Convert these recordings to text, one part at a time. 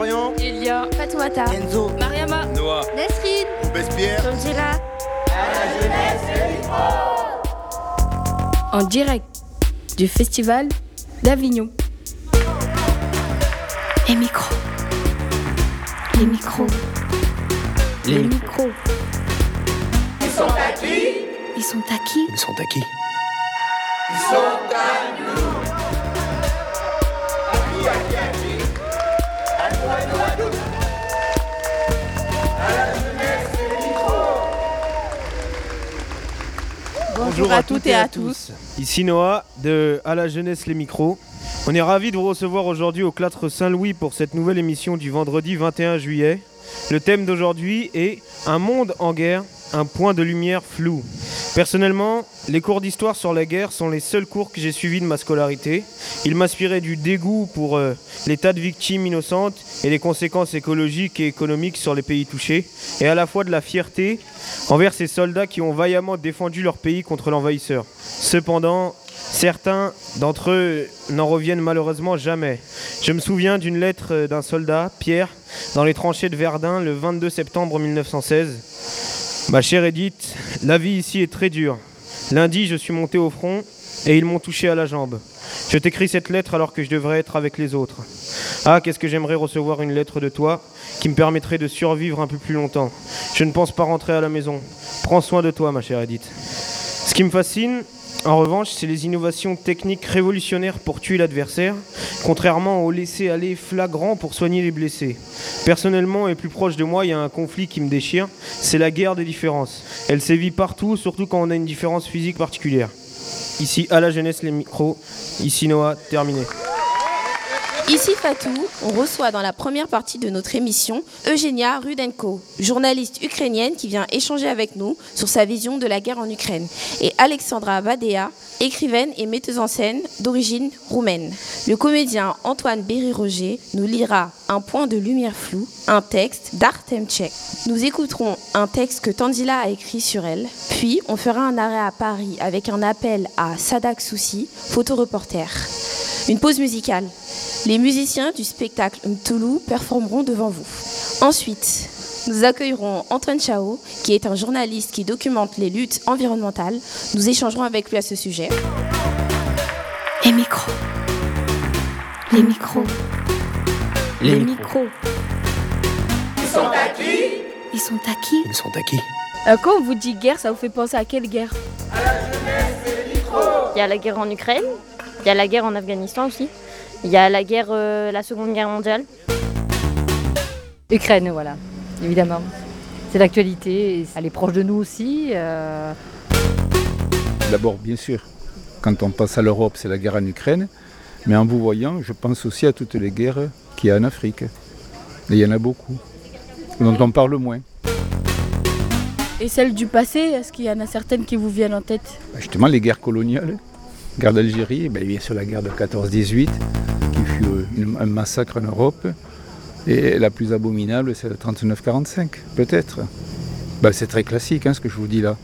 Florian, Elia, Fatoumata, Enzo, Mariama, Noah, Nesrine, Robespierre. Angela. en direct du festival d'Avignon. Les micros. Les micros. les Les micros. micros. Ils sont à qui Ils sont à qui Ils sont à Bonjour à toutes et à tous. Ici Noah de À la jeunesse les micros. On est ravis de vous recevoir aujourd'hui au Clatre Saint-Louis pour cette nouvelle émission du vendredi 21 juillet. Le thème d'aujourd'hui est Un monde en guerre, un point de lumière flou. Personnellement, les cours d'histoire sur la guerre sont les seuls cours que j'ai suivis de ma scolarité. Ils m'inspiraient du dégoût pour euh, les tas de victimes innocentes et les conséquences écologiques et économiques sur les pays touchés, et à la fois de la fierté envers ces soldats qui ont vaillamment défendu leur pays contre l'envahisseur. Cependant, certains d'entre eux n'en reviennent malheureusement jamais. Je me souviens d'une lettre euh, d'un soldat, Pierre, dans les tranchées de Verdun le 22 septembre 1916. Ma chère Edith, la vie ici est très dure. Lundi, je suis monté au front et ils m'ont touché à la jambe. Je t'écris cette lettre alors que je devrais être avec les autres. Ah, qu'est-ce que j'aimerais recevoir une lettre de toi qui me permettrait de survivre un peu plus longtemps. Je ne pense pas rentrer à la maison. Prends soin de toi, ma chère Edith. Ce qui me fascine, en revanche, c'est les innovations techniques révolutionnaires pour tuer l'adversaire, contrairement au laisser-aller flagrant pour soigner les blessés. Personnellement et plus proche de moi, il y a un conflit qui me déchire, c'est la guerre des différences. Elle sévit partout, surtout quand on a une différence physique particulière. Ici, à la jeunesse, les micros. Ici, Noah, terminé. Ici Fatou, on reçoit dans la première partie de notre émission Eugenia Rudenko, journaliste ukrainienne qui vient échanger avec nous sur sa vision de la guerre en Ukraine, et Alexandra Vadea, écrivaine et metteuse en scène d'origine roumaine. Le comédien Antoine Berry-Roger nous lira Un point de lumière flou, un texte d'Artem Tchek. Nous écouterons un texte que Tandila a écrit sur elle, puis on fera un arrêt à Paris avec un appel à Sadak Soussi, photoreporter. Une pause musicale. Les musiciens du spectacle Mtoulou performeront devant vous. Ensuite, nous accueillerons Antoine Chao, qui est un journaliste qui documente les luttes environnementales. Nous échangerons avec lui à ce sujet. Les micros. Les micros. Les Les micros. micros. Ils sont à qui? Ils sont à qui? Ils sont à qui? Euh, quand on vous dit guerre, ça vous fait penser à quelle guerre? Il y a la guerre en Ukraine, il y a la guerre en Afghanistan aussi, il y a la guerre, euh, la Seconde Guerre mondiale. Ukraine, voilà, évidemment. C'est l'actualité, elle est proche de nous aussi. euh, D'abord, bien sûr, quand on pense à l'Europe, c'est la guerre en Ukraine. Mais en vous voyant, je pense aussi à toutes les guerres qu'il y a en Afrique. Et il y en a beaucoup, dont on parle moins. Et celle du passé, est-ce qu'il y en a certaines qui vous viennent en tête? Justement, les guerres coloniales, guerre d'Algérie, ben, bien sûr la guerre de 14-18, qui fut euh, un massacre en Europe. Et la plus abominable, c'est la 39-45, peut-être. Ben, c'est très classique, hein, ce que je vous dis là.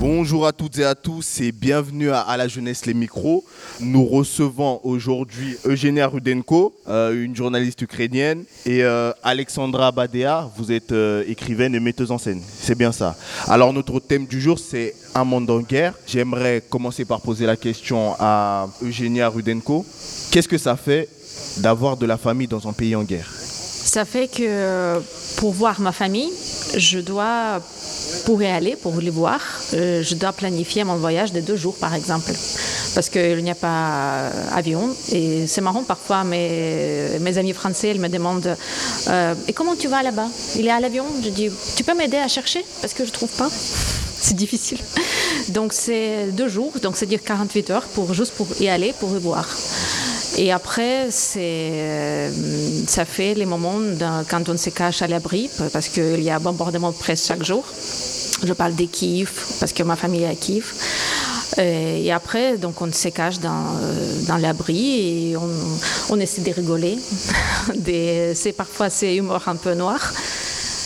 Bonjour à toutes et à tous et bienvenue à, la jeunesse les micros. Nous recevons aujourd'hui Eugenia Rudenko, euh, une journaliste ukrainienne, et euh, Alexandra Badea, vous êtes euh, écrivaine et metteuse en scène. C'est bien ça. Alors notre thème du jour c'est un monde en guerre. J'aimerais commencer par poser la question à Eugenia Rudenko. Qu'est-ce que ça fait d'avoir de la famille dans un pays en guerre? Ça fait que pour voir ma famille, je dois, pour y aller, pour les voir, euh, je dois planifier mon voyage de deux jours par exemple. Parce qu'il n'y a pas avion. Et c'est marrant, parfois mes, mes amis français ils me demandent euh, Et comment tu vas là-bas? Il est à l'avion? Je dis Tu peux m'aider à chercher? Parce que je ne trouve pas. C'est difficile. Donc c'est deux jours, donc c'est-à-dire 48 heures pour, juste pour y aller, pour y voir. Et après, euh, ça fait les moments quand on se cache à l'abri, parce qu'il y a bombardement presque chaque jour. Je parle des Kiev, parce que ma famille est à Kiev. Euh, Et après, donc on se cache dans, euh, l'abri et on, essaie de rigoler. C'est parfois c'est humour un peu noir,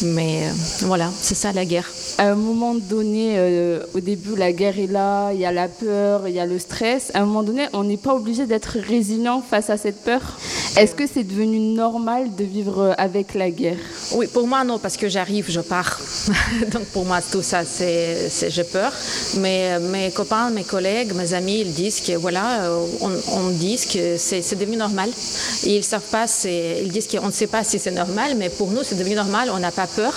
mais voilà, c'est ça la guerre. À un moment donné, euh, au début, la guerre est là, il y a la peur, il y a le stress. À un moment donné, on n'est pas obligé d'être résilient face à cette peur. Est-ce que c'est devenu normal de vivre avec la guerre? Oui, pour moi, non, parce que j'arrive, je pars. Donc pour moi, tout ça, c'est, j'ai peur. Mais mes copains, mes collègues, mes amis, ils disent que voilà, on, on dit que c'est, devenu normal. Et ils savent pas, ils disent qu'on ne sait pas si c'est normal, mais pour nous, c'est devenu normal, on n'a pas peur.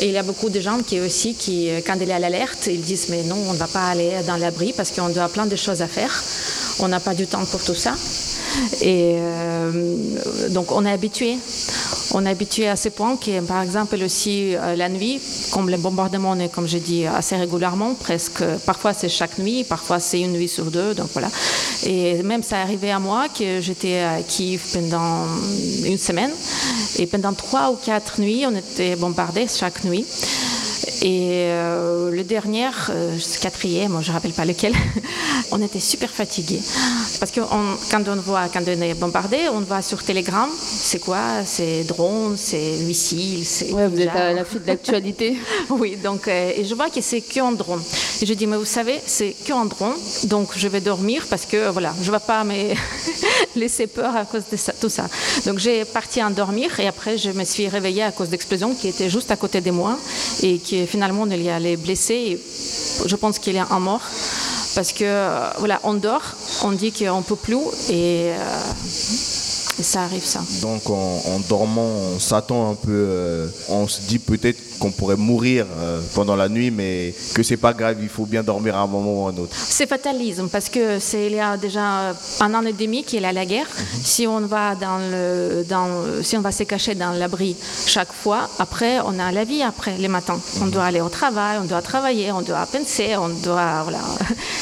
Et il y a beaucoup de gens qui aussi, qui, quand il est à l'alerte, ils disent mais non, on ne va pas aller dans l'abri parce qu'on doit plein de choses à faire. On n'a pas du temps pour tout ça. Et euh, donc on est habitué. On est habitué à ce point que, par exemple, aussi euh, la nuit, comme les bombardements, est, comme j'ai dit, assez régulièrement, presque, parfois c'est chaque nuit, parfois c'est une nuit sur deux, donc voilà. Et même ça arrivait à moi que j'étais à Kiev pendant une semaine, et pendant trois ou quatre nuits, on était bombardés chaque nuit. Et euh, le dernier, euh, quatrième, je ne rappelle pas lequel, on était super fatigués. Parce que quand on voit, quand on est bombardé, on voit sur Telegram, c'est quoi? C'est drone, c'est missile, c'est. Ouais, vous êtes à la fuite d'actualité. oui, donc, euh, et je vois que c'est qu'en drone. Et je dis, mais vous savez, c'est qu'en drone, donc je vais dormir parce que, voilà, je ne vais pas me laisser peur à cause de ça, tout ça. Donc j'ai parti en dormir et après, je me suis réveillée à cause d'explosions qui étaient juste à côté de moi et qui finalement, il y a les blessés. je pense qu'il y a un mort. Parce que, euh, voilà, on dort, on dit qu'on ne peut plus et, euh, et, ça arrive ça. Donc en, dormant, on s'attend un peu, euh, on se dit peut-être qu'on pourrait mourir euh, pendant la nuit, mais que c'est pas grave, il faut bien dormir à un moment ou à un autre. C'est fatalisme parce que c'est il y a déjà un an et demi qu'il y a la guerre. Mhm. Si on va dans le, dans, si on va se cacher dans l'abri chaque fois, après on a la vie après les matins. On mhm. doit aller au travail, on doit travailler, on doit penser, on doit voilà.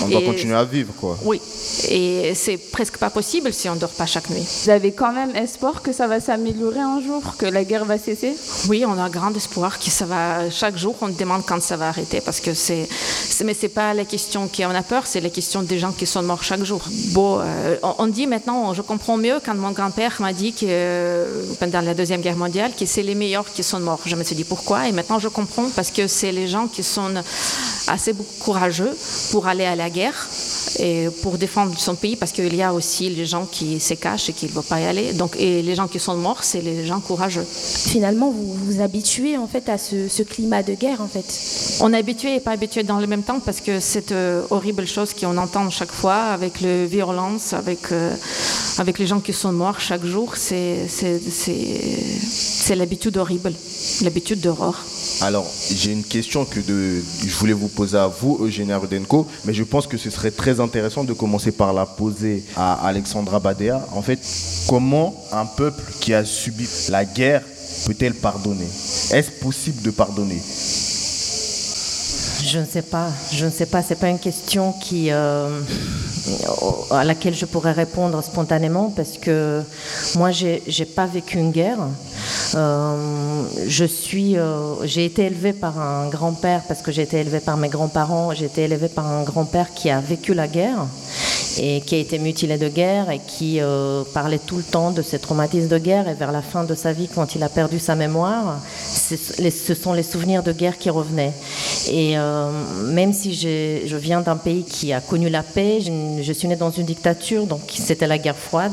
On doit continuer à vivre quoi. Oui, et c'est presque pas possible si on dort pas chaque nuit. Vous avez quand même espoir que ça va s'améliorer un jour, que la guerre va cesser Oui, on a grand espoir que ça va, chaque jour, on demande quand ça va arrêter parce que c'est, mais c'est pas la question qui en a peur, c'est la question des gens qui sont morts chaque jour. Bon, euh, on, dit maintenant, je comprends mieux quand mon grand-père m'a dit que euh, pendant la deuxième guerre mondiale que c'est les meilleurs qui sont morts. Je me suis dit pourquoi? Et maintenant je comprends parce que c'est les gens qui sont assez courageux pour aller à la guerre et pour défendre son pays parce qu'il y a aussi les gens qui se cachent et qui ne veulent pas y aller. Donc, et les gens qui sont morts, c'est les gens courageux. Finalement, vous vous habituez en fait à ce, climat de guerre en fait. On est habitué et pas habitué dans le même temps parce que cette euh, horrible chose qu'on entend chaque fois avec la violence, avec, euh, avec les gens qui sont morts chaque jour, c'est l'habitude horrible, l'habitude d'horreur. Alors, j'ai une question que je voulais vous poser à vous, Eugénie Rudenko, mais je pense que ce serait très intéressant de commencer par la poser à Alexandra Badea. En fait, comment un peuple qui a subi la guerre peut-elle pardonner? Est-ce possible de pardonner? Je ne sais pas. Je ne sais pas. C'est pas une question qui euh, à laquelle je pourrais répondre spontanément parce que moi, j'ai n'ai pas vécu une guerre. Euh, je suis, euh, j'ai été élevée par un grand-père parce que j'ai été élevée par mes grands-parents. J'ai été élevée par un grand-père qui a vécu la guerre et qui a été mutilé de guerre et qui euh, parlait tout le temps de ses traumatismes de guerre. Et vers la fin de sa vie, quand il a perdu sa mémoire, ce sont les souvenirs de guerre qui revenaient. Et même si je viens d'un pays qui a connu la paix, je, suis née dans une dictature, donc c'était la guerre froide.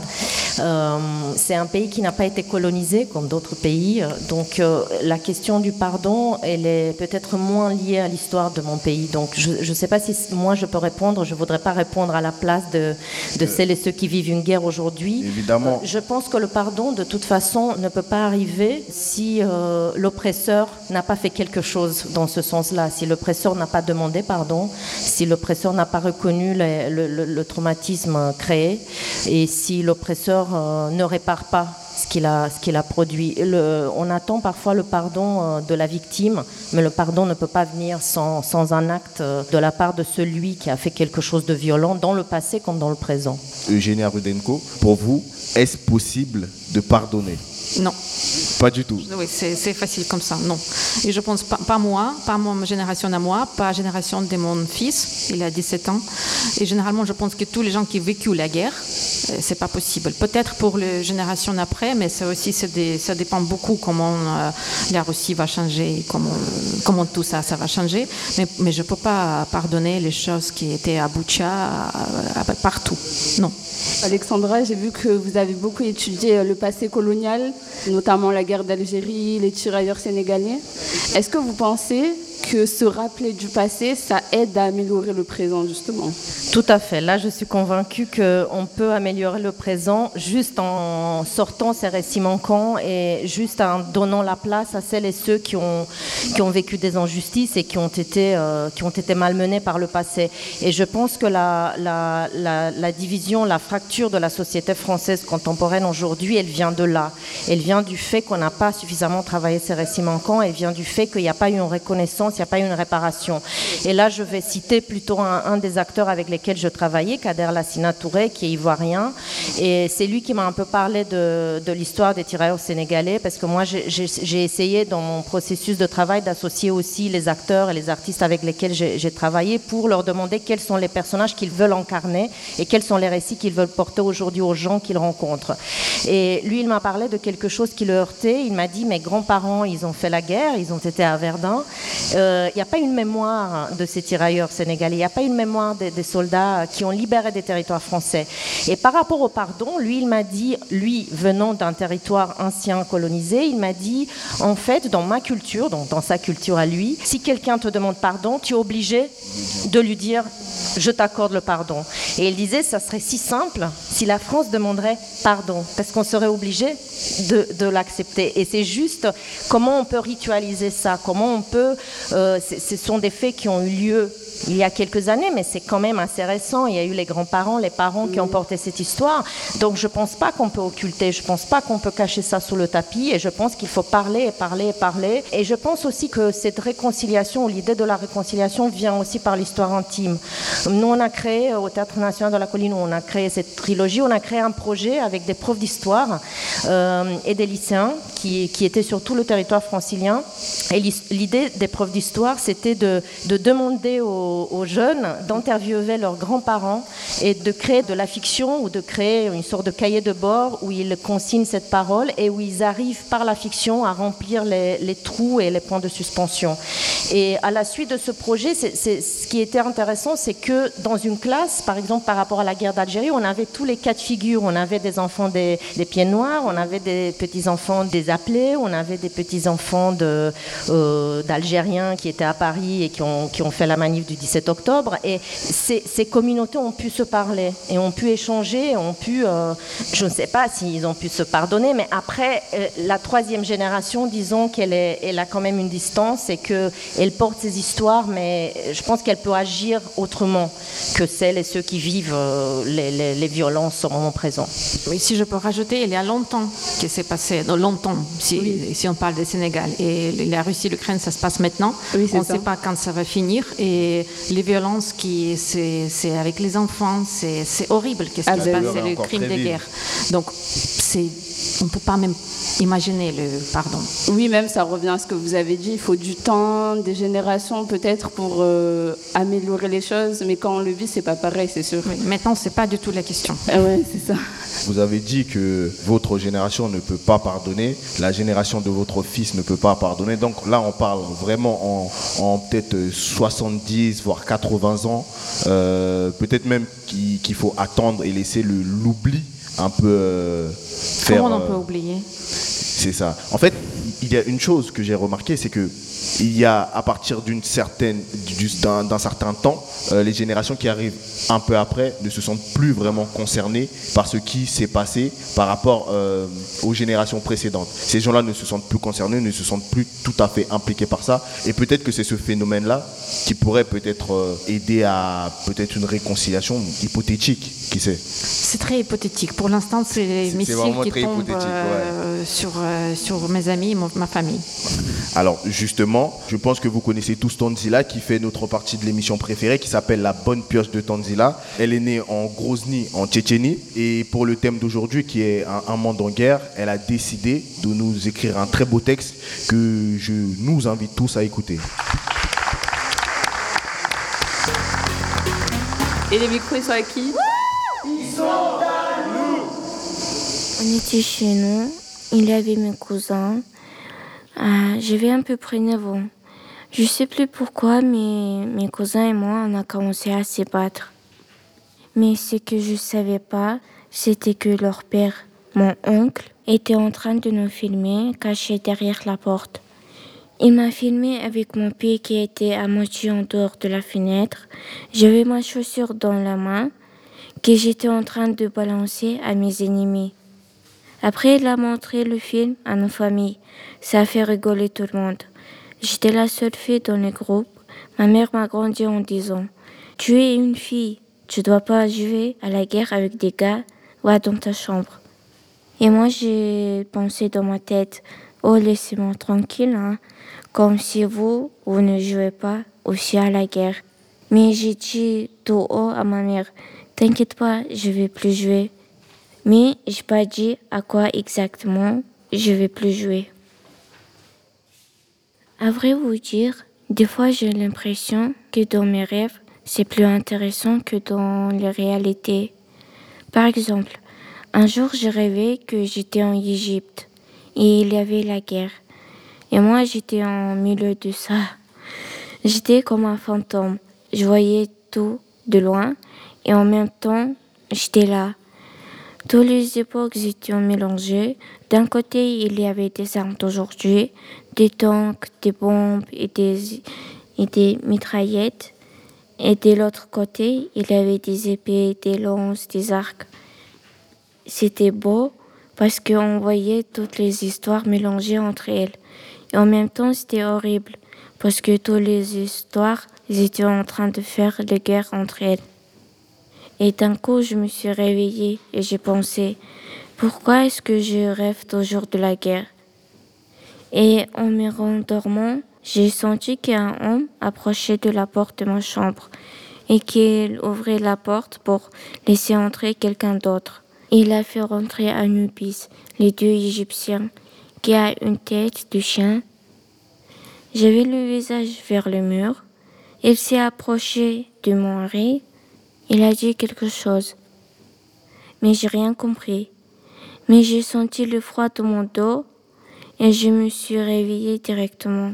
C'est un pays qui n'a pas été colonisé comme d'autres pays. Donc la question du pardon, elle est peut-être moins liée à l'histoire de mon pays. Donc je ne sais pas si moi je peux répondre. Je voudrais pas répondre à la place de, de celles et ceux qui vivent une guerre aujourd'hui. Évidemment. Euh, je pense que le pardon, de toute façon, ne peut pas arriver si euh, l'oppresseur n'a pas fait quelque chose dans ce sens-là, si l'oppresseur n'a pas demandé pardon, si l'oppresseur n'a pas reconnu le, traumatisme créé et si l'oppresseur euh, ne répare pas qu'il a, ce qu'il a produit. On attend parfois le pardon euh, de la victime, mais le pardon ne peut pas venir sans, sans, un acte euh, de la part de celui qui a fait quelque chose de violent dans le passé comme dans le présent. Eugénie Rudenko, pour vous, est-ce possible de pardonner? Non. Pas du tout. Oui, c'est facile comme ça, non. Et je pense pas, pas moi, pas ma génération à moi, pas la génération de mon fils, il a 17 ans. Et généralement, je pense que tous les gens qui ont vécu la guerre, euh, c'est pas possible. Peut-être pour les générations après, mais ça aussi, ça dépend beaucoup comment euh, la Russie va changer, comment, comment tout ça, ça va changer. Mais, mais je peux pas pardonner les choses qui étaient à Boucha, partout. Non. Alexandra, j'ai vu que vous avez beaucoup étudié le passé colonial, notamment la guerre d'Algérie, les tirailleurs sénégalais. Est-ce que vous pensez que se rappeler du passé, ça aide à améliorer le présent, justement. Tout à fait. Là, je suis convaincue qu'on peut améliorer le présent juste en sortant ces récits manquants et juste en donnant la place à celles et ceux qui ont, qui ont vécu des injustices et qui ont, été, euh, qui ont été malmenés par le passé. Et je pense que la, la, la, la division, la fracture de la société française contemporaine aujourd'hui, elle vient de là. Elle vient du fait qu'on n'a pas suffisamment travaillé ces récits manquants. Elle vient du fait qu'il n'y a pas eu une reconnaissance il n'y a pas eu une réparation. Et là, je vais citer plutôt un, des acteurs avec lesquels je travaillais, Kader Lassina Touré, qui est ivoirien. Et c'est lui qui m'a un peu parlé de, l'histoire des tirailleurs sénégalais, parce que moi, j'ai essayé dans mon processus de travail d'associer aussi les acteurs et les artistes avec lesquels j'ai travaillé pour leur demander quels sont les personnages qu'ils veulent incarner et quels sont les récits qu'ils veulent porter aujourd'hui aux gens qu'ils rencontrent. Et lui, il m'a parlé de quelque chose qui le heurtait. Il m'a dit, mes grands-parents, ils ont fait la guerre, ils ont été à Verdun. Il euh, n'y a pas une mémoire de ces tirailleurs sénégalais, il n'y a pas une mémoire des, soldats qui ont libéré des territoires français. Et par rapport au pardon, lui, il m'a dit, lui, venant d'un territoire ancien colonisé, il m'a dit, en fait, dans ma culture, donc dans sa culture à lui, si quelqu'un te demande pardon, tu es obligé de lui dire, je t'accorde le pardon. Et il disait, ça serait si simple si la France demanderait pardon, parce qu'on serait obligé de, l'accepter. Et c'est juste comment on peut ritualiser ça, comment on peut euh, ce sont des faits qui ont eu lieu il y a quelques années, mais c'est quand même assez récent. Il y a eu les grands-parents, les parents qui ont porté cette histoire. Donc je ne pense pas qu'on peut occulter, je ne pense pas qu'on peut cacher ça sous le tapis, et je pense qu'il faut parler et parler et parler. Et je pense aussi que cette réconciliation, l'idée de la réconciliation, vient aussi par l'histoire intime. Nous, on a créé, au Théâtre National de la Colline, on a créé cette trilogie, on a créé un projet avec des profs d'histoire euh, et des lycéens qui, qui étaient sur tout le territoire francilien. Et l'idée des profs d'histoire, c'était de, demander aux, jeunes d'interviewer leurs grands-parents et de créer de la fiction ou de créer une sorte de cahier de bord où ils consignent cette parole et où ils arrivent par la fiction à remplir les, trous et les points de suspension. Et à la suite de ce projet, ce qui était intéressant, c'est que dans une classe, par exemple par rapport à la guerre d'Algérie, on avait tous les cas de figure. On avait des enfants des, des pieds noirs, on avait des petits-enfants des appelés, on avait des petits-enfants de euh, d'Algériens qui étaient à Paris et qui ont, qui ont, fait la manif du 17 octobre. Et ces, ces, communautés ont pu se parler et ont pu échanger, ont pu, euh, je ne sais pas s'ils ont pu se pardonner, mais après, euh, la troisième génération, disons qu'elle elle a quand même une distance et qu'elle porte ses histoires, mais je pense qu'elle peut agir autrement que celles et ceux qui vivent les, les, violences au moment présent. Oui, si je peux rajouter, il y a longtemps que c'est passé, longtemps, si, si on parle du Sénégal. Et la Russie, l'Ukraine, ça se passe maintenant. on ne sait pas quand ça va finir. Et les violences, qui, c'est, avec les enfants, c'est, horrible. Qu'est-ce qui se passe? C'est le crime de guerre. Donc, c'est, on ne peut pas même imaginer le pardon. Oui, même ça revient à ce que vous avez dit. Il faut du temps, des générations peut-être pour euh, améliorer les choses. Mais quand on le vit, c'est pas pareil, c'est sûr. maintenant, c'est pas du tout la question. Ah ouais, c'est ça. Vous avez dit que votre génération ne peut pas pardonner, la génération de votre fils ne peut pas pardonner. Donc là, on parle vraiment en, peut-être 70, voire 80 ans. Euh, peut-être même qu'il faut attendre et laisser l'oubli un peu euh, faire. Comment on peut oublier? C'est ça. En fait, il y a une chose que j'ai remarqué, c'est que il y a à partir d'une certaine, d'un certain temps, euh, les générations qui arrivent un peu après ne se sentent plus vraiment concernées par ce qui s'est passé par rapport euh, aux générations précédentes. Ces gens-là ne se sentent plus concernés, ne se sentent plus tout à fait impliqués par ça. Et peut-être que c'est ce phénomène-là qui pourrait peut-être euh, aider à peut-être une réconciliation hypothétique, qui sait. C'est très hypothétique. Pour l'instant, c'est les missiles qui tombent sur, sur mes amis, ma famille. Alors justement, justement. Je pense que vous connaissez tous Tanzila qui fait notre partie de l'émission préférée qui s'appelle La bonne pioche de Tanzila. Elle est née en Grozny, en Tchétchénie. Et pour le thème d'aujourd'hui qui est un, monde en guerre, elle a décidé de nous écrire un très beau texte que je nous invite tous à écouter. Et les micros, ils sont à qui? Ils sont à nous On était chez nous, il y avait mes cousins. Euh, J'avais un peu près 9 ans. Je sais plus pourquoi, mais mes cousins et moi, on a commencé à se battre. Mais ce que je savais pas, c'était que leur père, mon oncle, était en train de nous filmer, caché derrière la porte. Il m'a filmé avec mon pied qui était à moitié en dehors de la fenêtre. J'avais ma chaussure dans la main que j'étais en train de balancer à mes ennemis. Après, il a montré le film à nos familles. Ça a fait rigoler tout le monde. J'étais la seule fille dans le groupe. Ma mère m'a grandi en disant Tu es une fille, tu dois pas jouer à la guerre avec des gars, va dans ta chambre. Et moi, j'ai pensé dans ma tête Oh, laissez-moi tranquille, hein comme si vous, vous ne jouez pas aussi à la guerre. Mais j'ai dit tout haut à ma mère, t'inquiète pas, je vais plus jouer. Mais j'ai pas dit à quoi exactement je vais plus jouer. À vrai vous dire, des fois j'ai l'impression que dans mes rêves, c'est plus intéressant que dans les réalités. Par exemple, un jour j'ai rêvé que j'étais en Égypte et il y avait la guerre. Et moi, j'étais en milieu de ça. J'étais comme un fantôme. Je voyais tout de loin et en même temps, j'étais là. Toutes les époques étaient mélangées. D'un côté, il y avait des armes d'aujourd'hui, des tanks, des bombes et des, et des mitraillettes. Et de l'autre côté, il y avait des épées, des lances, des arcs. C'était beau parce qu'on voyait toutes les histoires mélangées entre elles. Et en même temps, c'était horrible parce que toutes les histoires étaient en train de faire la guerre entre elles. Et d'un coup, je me suis réveillée et j'ai pensé, pourquoi est-ce que je rêve toujours de la guerre? Et en me rendormant, j'ai senti qu'un homme approchait de la porte de ma chambre et qu'il ouvrait la porte pour laisser entrer quelqu'un d'autre. Il a fait rentrer Anubis, les dieux égyptiens, qui a une tête de chien. J'avais le visage vers le mur. Il s'est approché de mon riz. Il a dit quelque chose. Mais j'ai rien compris. Mais j'ai senti le froid dans mon dos et je me suis réveillée directement.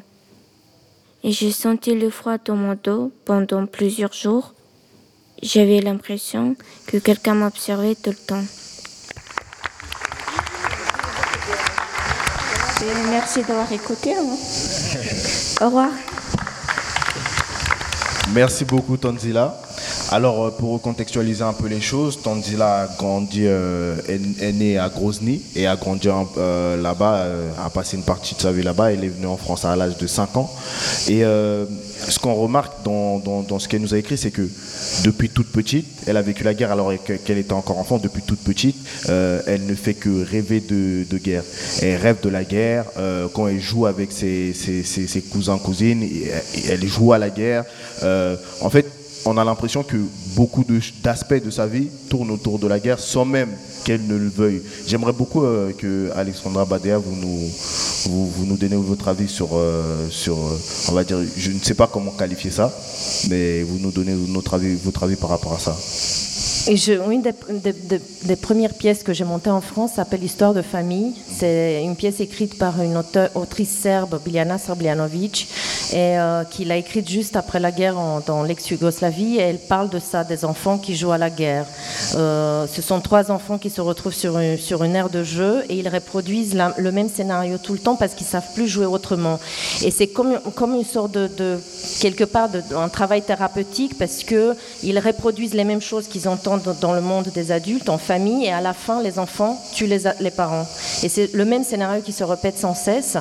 Et j'ai senti le froid dans mon dos pendant plusieurs jours. J'avais l'impression que quelqu'un m'observait tout le temps. merci d'avoir écouté. Hein. Au revoir. Merci beaucoup, Tanzila. Alors, euh, pour contextualiser un peu les choses, Tanzila a grandi, euh, est, né à Grozny et a grandi euh, là-bas, a passé une partie de sa vie là-bas. Elle est venue en France à l'âge de 5 ans. Et ce qu'on remarque dans, ce qu'elle nous a écrit, c'est que depuis toute petite, elle a vécu la guerre alors qu'elle était encore enfant. Depuis toute petite, elle ne fait que rêver de, guerre. Elle rêve de la guerre. quand elle joue avec ses, ses cousins, cousines, elle joue à la guerre. en fait, on a l'impression que beaucoup d'aspects de, sa vie tournent autour de la guerre sans même qu'elle ne le veuille. J'aimerais beaucoup euh, que Alexandra Badea vous nous, vous, nous donnez votre avis sur, euh, sur, euh, on va dire, je ne sais pas comment qualifier ça, mais vous nous donnez notre avis, votre avis par rapport à ça. Une des, premières pièces que j'ai montées en France s'appelle Histoire de famille. C'est une pièce écrite par une autrice serbe, Biljana Srbljanovic, et euh, qu'il a écrite juste après la guerre dans l'ex-Yougoslavie. Et elle parle de ça, des enfants qui jouent à la guerre. Euh, ce sont trois enfants qui se retrouvent sur une, sur aire de jeu et ils reproduisent le même scénario tout le temps parce qu'ils savent plus jouer autrement. Et c'est comme, une sorte de, quelque part, de, un travail thérapeutique parce que ils reproduisent les mêmes choses qu'ils entendent dans le monde des adultes, en famille, et à la fin, les enfants tuent les, parents. Et c'est le même scénario qui se répète sans cesse.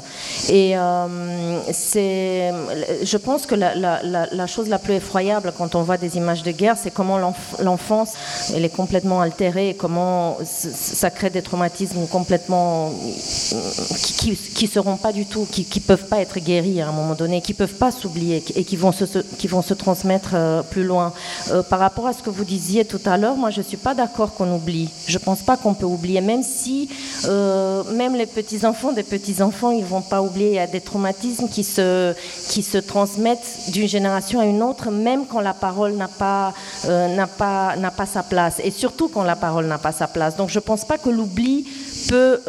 Et euh, c'est, je pense que la, chose la plus effroyable quand on voit des images de guerre, c'est comment l'enfance, elle est complètement altérée, et comment ça crée des traumatismes complètement qui, ne seront pas du tout, qui, ne peuvent pas être guéris à un moment donné, qui peuvent pas s'oublier et qui vont se, qui vont se transmettre euh, plus loin. Euh, par rapport à ce que vous disiez tout à l'heure, moi je suis pas d'accord qu'on oublie. Je pense pas qu'on peut oublier, même si euh, même les petits enfants, des petits enfants, ils vont pas oublier. Il y a des traumatismes qui se qui se transmettent d'une génération à une autre, même quand la parole n'a pas n'a pas n'a pas sa place, et surtout quand la parole n'a pas sa place. Donc je pense pas que l'oubli peut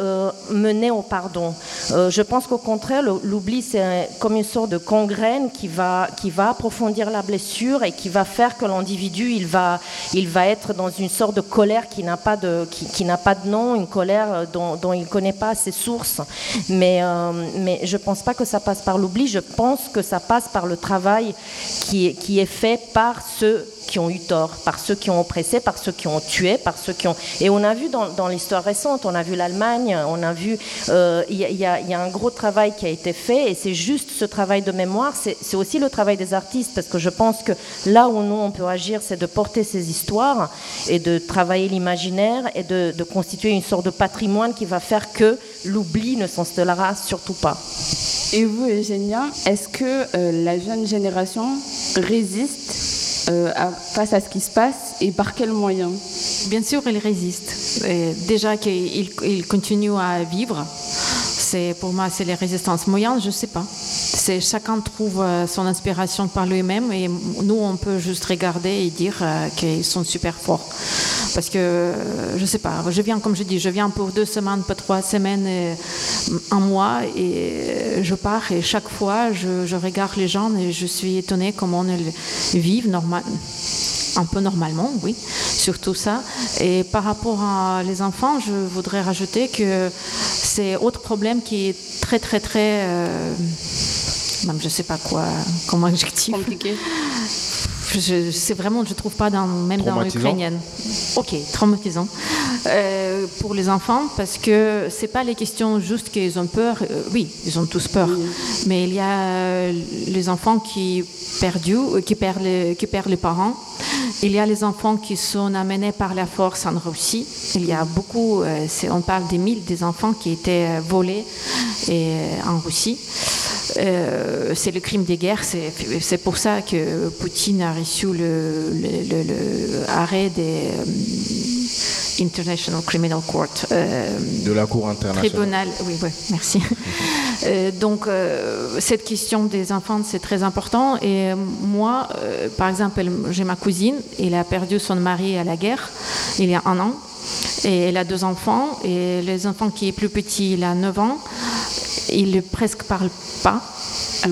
mener au pardon. je pense qu'au contraire, l'oubli c'est comme une sorte de congrène qui va qui va approfondir la blessure et qui va faire que l'individu il va, il va être dans une sorte de colère qui n'a pas de, qui, n'a pas de nom, une colère euh, dont, dont il ne connaît pas ses sources. Mais, euh, mais je ne pense pas que ça passe par l'oubli, je pense que ça passe par le travail qui qui est fait par ceux qui ont eu tort, par ceux qui ont oppressé, par ceux qui ont tué, par ceux qui ont... Et on a vu dans, l'histoire récente, on a vu l'Allemagne, on a vu... Euh, il y, a un gros travail qui a été fait et c'est juste ce travail de mémoire, c'est aussi le travail des artistes parce que je pense que là où nous on peut agir, c'est de porter ces histoires et de travailler l'imaginaire et de, constituer une sorte de patrimoine qui va faire que l'oubli ne s'installera surtout pas. Et vous, Eugénia, est-ce que euh, la jeune génération résiste euh, face à ce qui se passe et par quels moyens Bien sûr, elle résiste. déjà qu'il il continue à vivre, c'est pour moi c'est les résistances moyennes, je sais pas. C'est chacun trouve euh, son inspiration par lui-même et nous on peut juste regarder et dire euh, qu'ils sont super forts. Parce que je sais pas, je viens comme je dis, je viens pour deux semaines, pas trois semaines, un mois et je pars et chaque fois je, je regarde les gens et je suis étonnée comment ils vivent normalement un peu normalement, oui, surtout ça. Et par rapport à les enfants, je voudrais rajouter que c'est autre problème qui est très très très, euh, même je sais pas quoi, comment adjectif. Compliqué. Je, c'est vraiment, je trouve pas dans, même dans l'ukrainienne. Ok, traumatisant euh, pour les enfants parce que c'est pas les questions juste qu'ils ont peur. Euh, oui, ils ont tous peur, mais il y a les enfants qui perdus, qui perdent les, qui perdent les parents. Il y a les enfants qui sont amenés par la force en Russie. Il y a beaucoup, euh, on parle des mille des enfants qui étaient volés et, en Russie. Euh, c'est le crime des guerres. C'est pour ça que Poutine a reçu le, des euh, International Criminal Court. Euh, de la Cour internationale. Tribunal, oui, oui, merci. donc, cette question des enfants, c'est très important. Et moi, par exemple, j'ai ma cousine, elle a perdu son mari à la guerre il y a un an. Et elle a deux enfants. Et les enfants qui est plus petit, il a 9 ans il ne presque parle pas. Euh,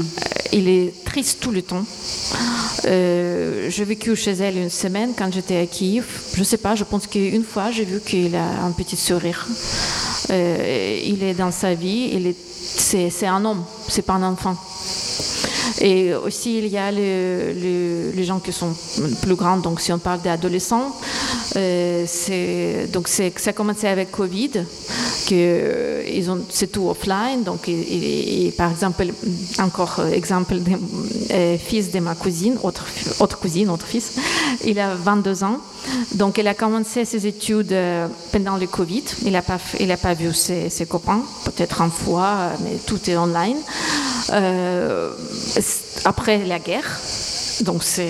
il est triste tout le temps. Euh, j'ai vécu chez elle une semaine quand j'étais à Kiev. Je ne sais pas, je pense qu'une fois j'ai vu qu'il a un petit sourire. Euh, il est dans sa vie, c'est, un homme, c'est pas un enfant. Et aussi, il y a les gens qui sont plus grands, donc si on parle d'adolescents, c'est, donc c'est, ça a commencé avec Covid que euh, ils ont c'est tout offline donc par exemple encore exemple des euh, fils de ma cousine autre cousine autre fils il a 22 ans. Donc il a commencé ses études euh, pendant le Covid. Il a pas il a pas vu ses, copains peut-être une fois mais tout est online. Après la guerre donc ça,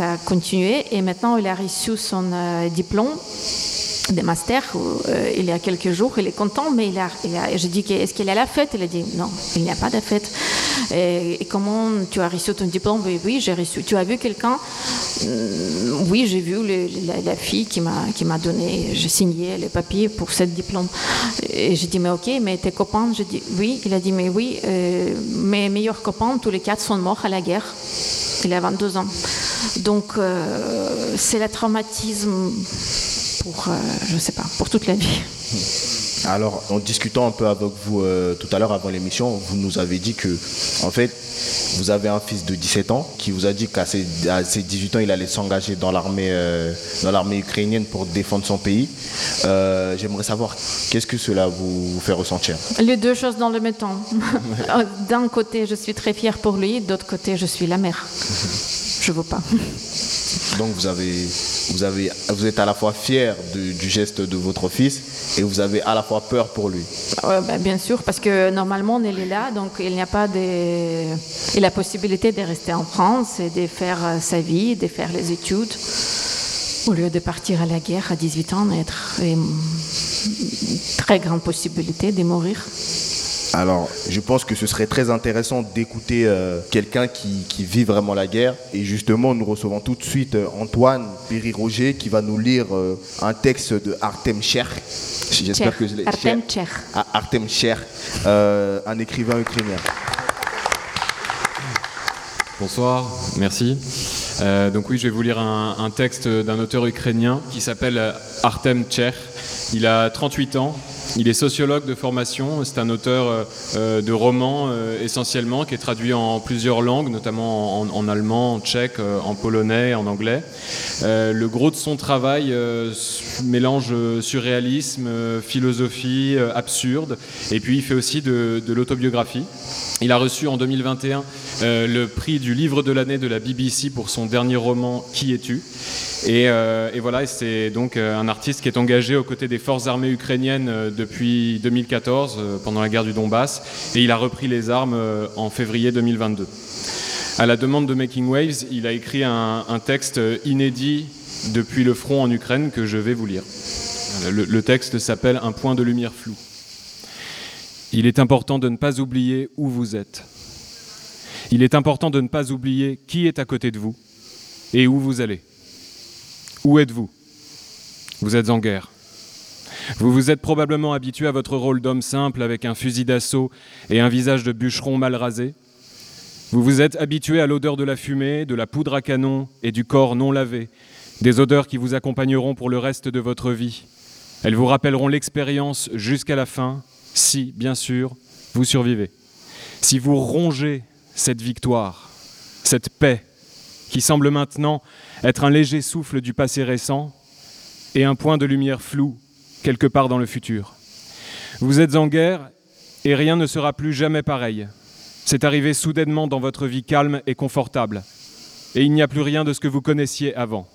a continué. Et maintenant il a reçu son diplôme des masters euh, il y a quelques jours. Il est content, mais il a, je dis est-ce qu'il a la fête? Il a dit non, il n'y a pas de fête. Et, comment tu as reçu ton diplôme? Oui, oui j'ai reçu. Tu as vu quelqu'un? Mm, Oui, j'ai vu la, fille qui m'a donné, j'ai signé les papiers pour ce diplôme. Et j'ai dit mais ok, mais tes copains? Je dis oui. Il a dit mais oui, euh, mes meilleurs copains, tous les quatre sont morts à la guerre. Il a 22 ans. Donc euh, c'est le traumatisme pour, euh, je sais pas, pour toute la vie. Alors, en discutant un peu avec vous euh, tout à l'heure avant l'émission, vous nous avez dit que, en fait, vous avez un fils de 17 ans qui vous a dit qu'à ses, 18 ans, il allait s'engager dans l'armée euh, dans l'armée ukrainienne pour défendre son pays. Euh, j'aimerais savoir qu'est-ce que cela vous, fait ressentir? Les deux choses dans le même temps. D'un côté, je suis très fière pour lui, d'autre côté, je suis la mère. je ne veux pas. Donc vous avez, vous avez, vous êtes à la fois fier du geste de votre fils et vous avez à la fois peur pour lui. Ben, bien sûr, parce que normalement il est là, donc il n'y a pas de, il la possibilité de rester en France et de faire euh, sa vie, de faire les études, au lieu de partir à la guerre à 18 ans, être une très grande possibilité de mourir. Alors, je pense que ce serait très intéressant d'écouter euh, quelqu'un qui, vit vraiment la guerre. Et justement, nous recevons tout de suite euh, Antoine Péry-Roger qui va nous lire euh, un texte de Artem Cher. J'espère que je l'ai. Artem Cher. Ah, Artem Cher, un écrivain ukrainien. Bonsoir, merci. donc oui, je vais vous lire un, un texte d'un auteur ukrainien qui s'appelle Artem Cher. Il a 38 ans, il est sociologue de formation, c'est un auteur euh, euh, de romans euh, essentiellement qui est traduit en plusieurs langues, notamment en, allemand, en tchèque, en polonais, en anglais. le gros de son travail mélange surréalisme, philosophie, absurde, et puis il fait aussi de, l'autobiographie. Il a reçu en 2021 le prix du livre de l'année de la BBC pour son dernier roman Qui es-tu? Et, voilà, c'est donc un artiste qui est engagé aux côtés des forces armées ukrainiennes depuis 2014, pendant la guerre du Donbass, et il a repris les armes en février 2022. À la demande de Making Waves, il a écrit un, texte inédit depuis le front en Ukraine que je vais vous lire. le texte s'appelle Un point de lumière flou. Il est important de ne pas oublier où vous êtes. Il est important de ne pas oublier qui est à côté de vous et où vous allez. Où êtes-vous? Vous êtes en guerre. Vous vous êtes probablement habitué à votre rôle d'homme simple avec un fusil d'assaut et un visage de bûcheron mal rasé. Vous vous êtes habitué à l'odeur de la fumée, de la poudre à canon et du corps non lavé, des odeurs qui vous accompagneront pour le reste de votre vie. Elles vous rappelleront l'expérience jusqu'à la fin, si, bien sûr, vous survivez. Si vous rongez cette victoire, cette paix, qui semble maintenant être un léger souffle du passé récent et un point de lumière flou quelque part dans le futur. Vous êtes en guerre et rien ne sera plus jamais pareil. C'est arrivé soudainement dans votre vie calme et confortable. Et il n'y a plus rien de ce que vous connaissiez avant.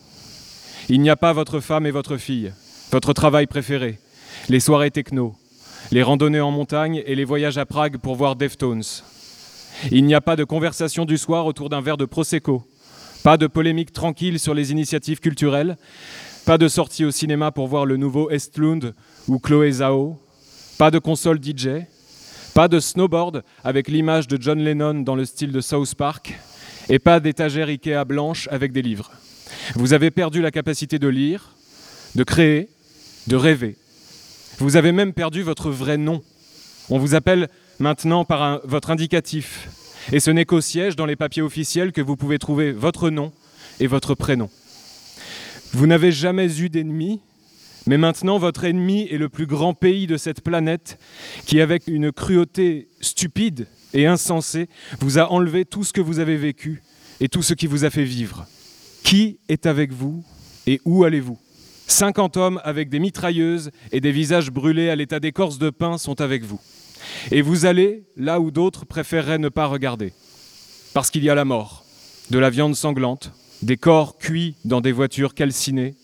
Il n'y a pas votre femme et votre fille, votre travail préféré, les soirées techno, les randonnées en montagne et les voyages à Prague pour voir Deftones. Il n'y a pas de conversation du soir autour d'un verre de Prosecco, pas de polémique tranquille sur les initiatives culturelles, pas de sortie au cinéma pour voir le nouveau Estlund ou Chloé Zhao, pas de console DJ, pas de snowboard avec l'image de John Lennon dans le style de South Park, et pas d'étagère Ikea blanche avec des livres. Vous avez perdu la capacité de lire, de créer, de rêver. Vous avez même perdu votre vrai nom. On vous appelle maintenant par votre indicatif, et ce n'est qu'au siège, dans les papiers officiels, que vous pouvez trouver votre nom et votre prénom. Vous n'avez jamais eu d'ennemi, mais maintenant votre ennemi est le plus grand pays de cette planète qui, avec une cruauté stupide et insensée, vous a enlevé tout ce que vous avez vécu et tout ce qui vous a fait vivre. Qui est avec vous et où allez-vous? 50 hommes avec des mitrailleuses et des visages brûlés à l'état d'écorce de pain sont avec vous. Et vous allez là où d'autres préféreraient ne pas regarder. Parce qu'il y a la mort, de la viande sanglante, des corps cuits dans des voitures calcinées,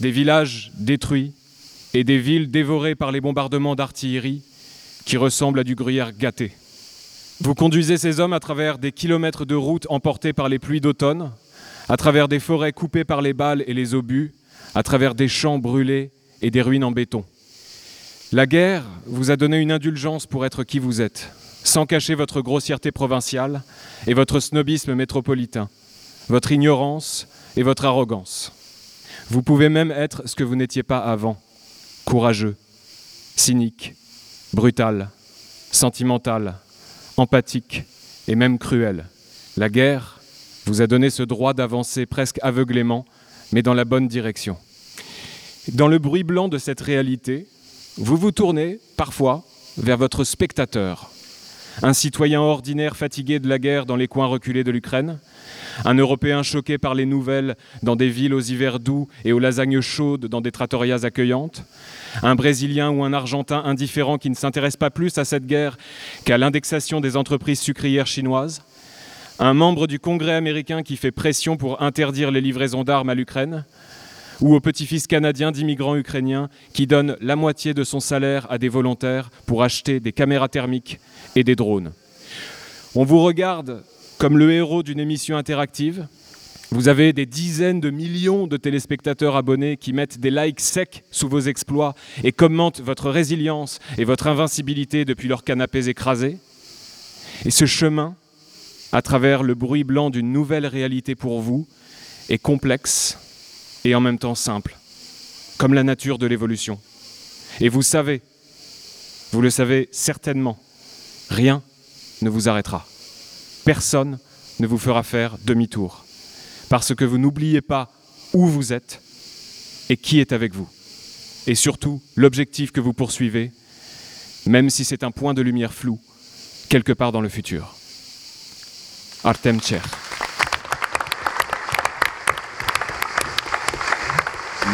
des villages détruits et des villes dévorées par les bombardements d'artillerie qui ressemblent à du gruyère gâté. Vous conduisez ces hommes à travers des kilomètres de routes emportées par les pluies d'automne, à travers des forêts coupées par les balles et les obus, à travers des champs brûlés et des ruines en béton. La guerre vous a donné une indulgence pour être qui vous êtes, sans cacher votre grossièreté provinciale et votre snobisme métropolitain, votre ignorance et votre arrogance. Vous pouvez même être ce que vous n'étiez pas avant, courageux, cynique, brutal, sentimental, empathique et même cruel. La guerre vous a donné ce droit d'avancer presque aveuglément, mais dans la bonne direction. Dans le bruit blanc de cette réalité, vous vous tournez parfois vers votre spectateur, un citoyen ordinaire fatigué de la guerre dans les coins reculés de l'Ukraine, un Européen choqué par les nouvelles dans des villes aux hivers doux et aux lasagnes chaudes dans des trattorias accueillantes, un Brésilien ou un Argentin indifférent qui ne s'intéresse pas plus à cette guerre qu'à l'indexation des entreprises sucrières chinoises, un membre du Congrès américain qui fait pression pour interdire les livraisons d'armes à l'Ukraine, ou au petit-fils canadien d'immigrants ukrainiens qui donne la moitié de son salaire à des volontaires pour acheter des caméras thermiques et des drones. On vous regarde comme le héros d'une émission interactive. Vous avez des dizaines de millions de téléspectateurs abonnés qui mettent des likes secs sous vos exploits et commentent votre résilience et votre invincibilité depuis leurs canapés écrasés. Et ce chemin, à travers le bruit blanc d'une nouvelle réalité pour vous, est complexe et en même temps simple, comme la nature de l'évolution. Et vous savez, vous le savez certainement, rien ne vous arrêtera. Personne ne vous fera faire demi-tour, parce que vous n'oubliez pas où vous êtes et qui est avec vous. Et surtout, l'objectif que vous poursuivez, même si c'est un point de lumière flou, quelque part dans le futur. Artem Tcher.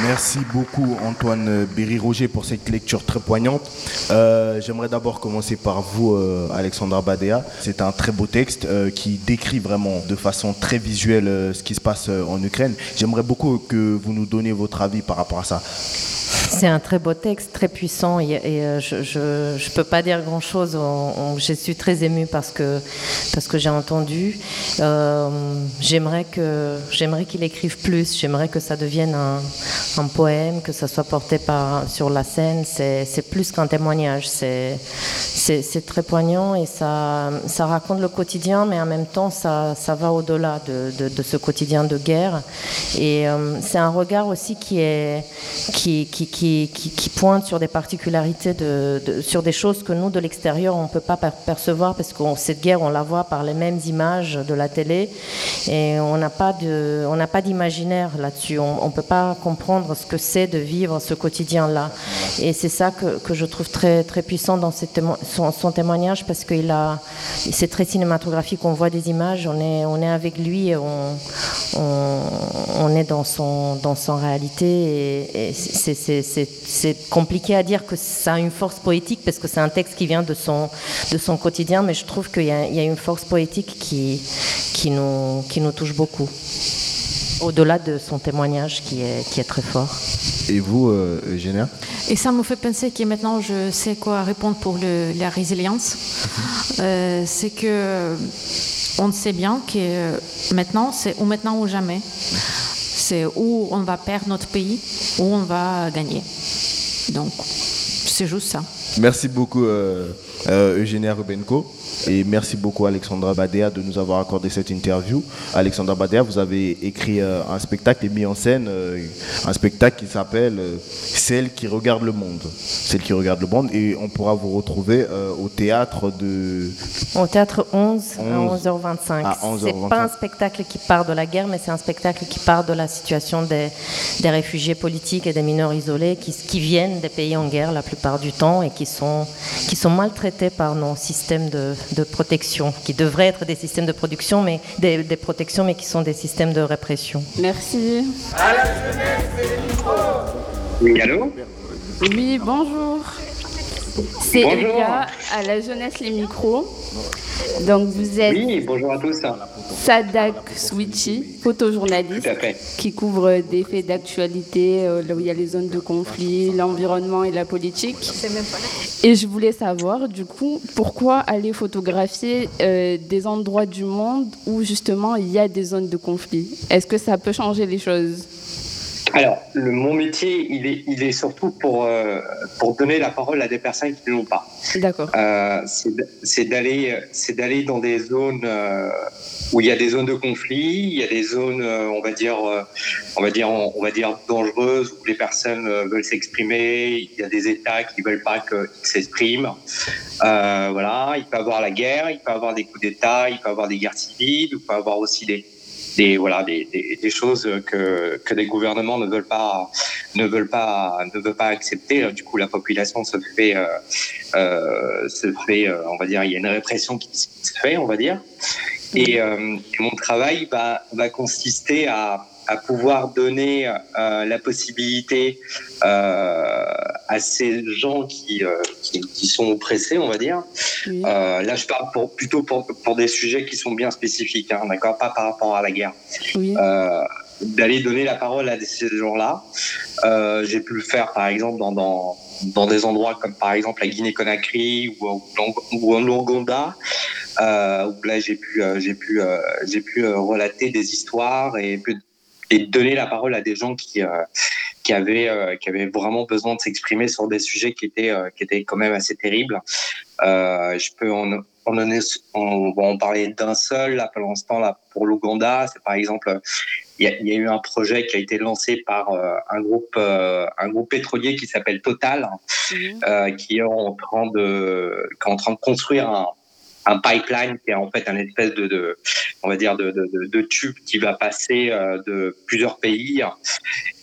Merci beaucoup Antoine Berry-Roger pour cette lecture très poignante. Euh, j'aimerais d'abord commencer par vous euh, Alexandra Badea. C'est un très beau texte euh, qui décrit vraiment de façon très visuelle ce qui se passe en Ukraine. J'aimerais beaucoup que vous nous donniez votre avis par rapport à ça. C'est un très beau texte, très puissant, et, je ne peux pas dire grand-chose. Je suis très émue parce que, parce que j'ai entendu. j'aimerais qu'il écrive plus, j'aimerais que ça devienne un, un poème, que ça soit porté par, sur la scène, c'est plus qu'un témoignage. C'est très poignant et ça, ça raconte le quotidien, mais en même temps, ça, ça va au-delà de, de, ce quotidien de guerre. Et euh, c'est un regard aussi qui, est, qui, qui, qui, qui sur des particularités, de, sur des choses que nous, de l'extérieur, on ne peut pas percevoir parce que cette guerre, on la voit par les mêmes images de la télé et on n'a pas d'imaginaire là-dessus. On ne peut pas comprendre ce que c'est de vivre ce quotidien-là. Et c'est ça que, que, je trouve très, très puissant dans son, témoignage parce qu'il a, c'est très cinématographique. On voit des images, on est, on est avec lui et on, on, est dans son, dans son réalité. Et, c'est compliqué à dire que ça a une force poétique parce que c'est un texte qui vient de son, de son quotidien, mais je trouve qu'il y, y, a une force poétique qui, qui, nous, qui nous touche beaucoup au-delà de son témoignage qui est, qui est très fort. Et vous, euh, Eugénia? Et ça me fait penser que maintenant je sais quoi répondre pour le, la résilience. Euh, c'est que on sait bien que maintenant, c'est ou maintenant ou jamais. C'est où on va perdre notre pays, où on va gagner. Donc, c'est juste ça. Merci beaucoup, euh, euh Eugénia Rubenko. Et merci beaucoup Alexandra Badea de nous avoir accordé cette interview. Alexandra Badea, vous avez écrit euh, un spectacle et mis en scène euh, un spectacle qui s'appelle euh, Celle qui regarde le monde. Celle qui regarde le monde. Et on pourra vous retrouver au théâtre de... Au théâtre 11, à 11h25. À 11 C'est pas un spectacle qui part de la guerre, mais c'est un spectacle qui part de la situation des, des réfugiés politiques et des mineurs isolés qui, qui, viennent des pays en guerre la plupart du temps et qui sont, qui sont maltraités par nos systèmes de, de protection, qui devraient être des systèmes de production, mais des, des protections, mais qui sont des systèmes de répression. Merci. À la jeunesse, Oui, allô Oui, bonjour. C'est Elia à la jeunesse les micros. Donc vous êtes oui, bonjour à tous. Sadak Switchy, photojournaliste qui couvre des faits d'actualité euh, là où il y a les zones de conflit, l'environnement et la politique. Et je voulais savoir du coup pourquoi aller photographier euh, des endroits du monde où justement il y a des zones de conflit? Est-ce que ça peut changer les choses? Alors, le, mon métier, il est, il est surtout pour, euh, pour donner la parole à des personnes qui ne l'ont pas. D'accord. Euh, c'est d'aller, c'est d'aller dans des zones euh, où il y a des zones de conflit, il y a des zones, euh, on va dire, euh, on va dire, on va dire dangereuses où les personnes veulent s'exprimer. Il y a des États qui veulent pas qu'ils s'expriment. voilà, il peut y avoir la guerre, il peut y avoir des coups d'État, il peut y avoir des guerres civiles, il peut y avoir aussi des des voilà des, des, choses que que des gouvernements ne veulent pas ne veulent pas ne veulent pas accepter. Du coup, la population se fait euh, se fait, on va dire, il y a une répression qui se fait, on va dire. Et, mon travail va, va consister à à pouvoir donner euh, la possibilité euh, à ces gens qui, euh, qui, qui, sont oppressés, on va dire. Euh, là, je parle pour, plutôt pour, pour, des sujets qui sont bien spécifiques, hein, d'accord, pas par rapport à la guerre. Oui. Euh, d'aller donner la parole à ces gens-là. J'ai pu le faire, par exemple, dans, dans, dans des endroits comme par exemple la Guinée-Conakry ou, ou, en Ouganda. Euh, où là j'ai pu j'ai pu j'ai pu relater des histoires et et donner la parole à des gens qui euh, qui avaient euh, qui avaient vraiment besoin de s'exprimer sur des sujets qui étaient euh, qui étaient quand même assez terribles. je peux en on en, on va en parler d'un seul là pour l'instant là pour l'Ouganda c'est par exemple il y, a, il y, a, eu un projet qui a été lancé par un groupe un groupe pétrolier qui s'appelle Total mmh. qui est en train de qui est en train de construire un un pipeline qui est en fait un espèce de, de on va dire de, de, de, tube qui va passer euh, de plusieurs pays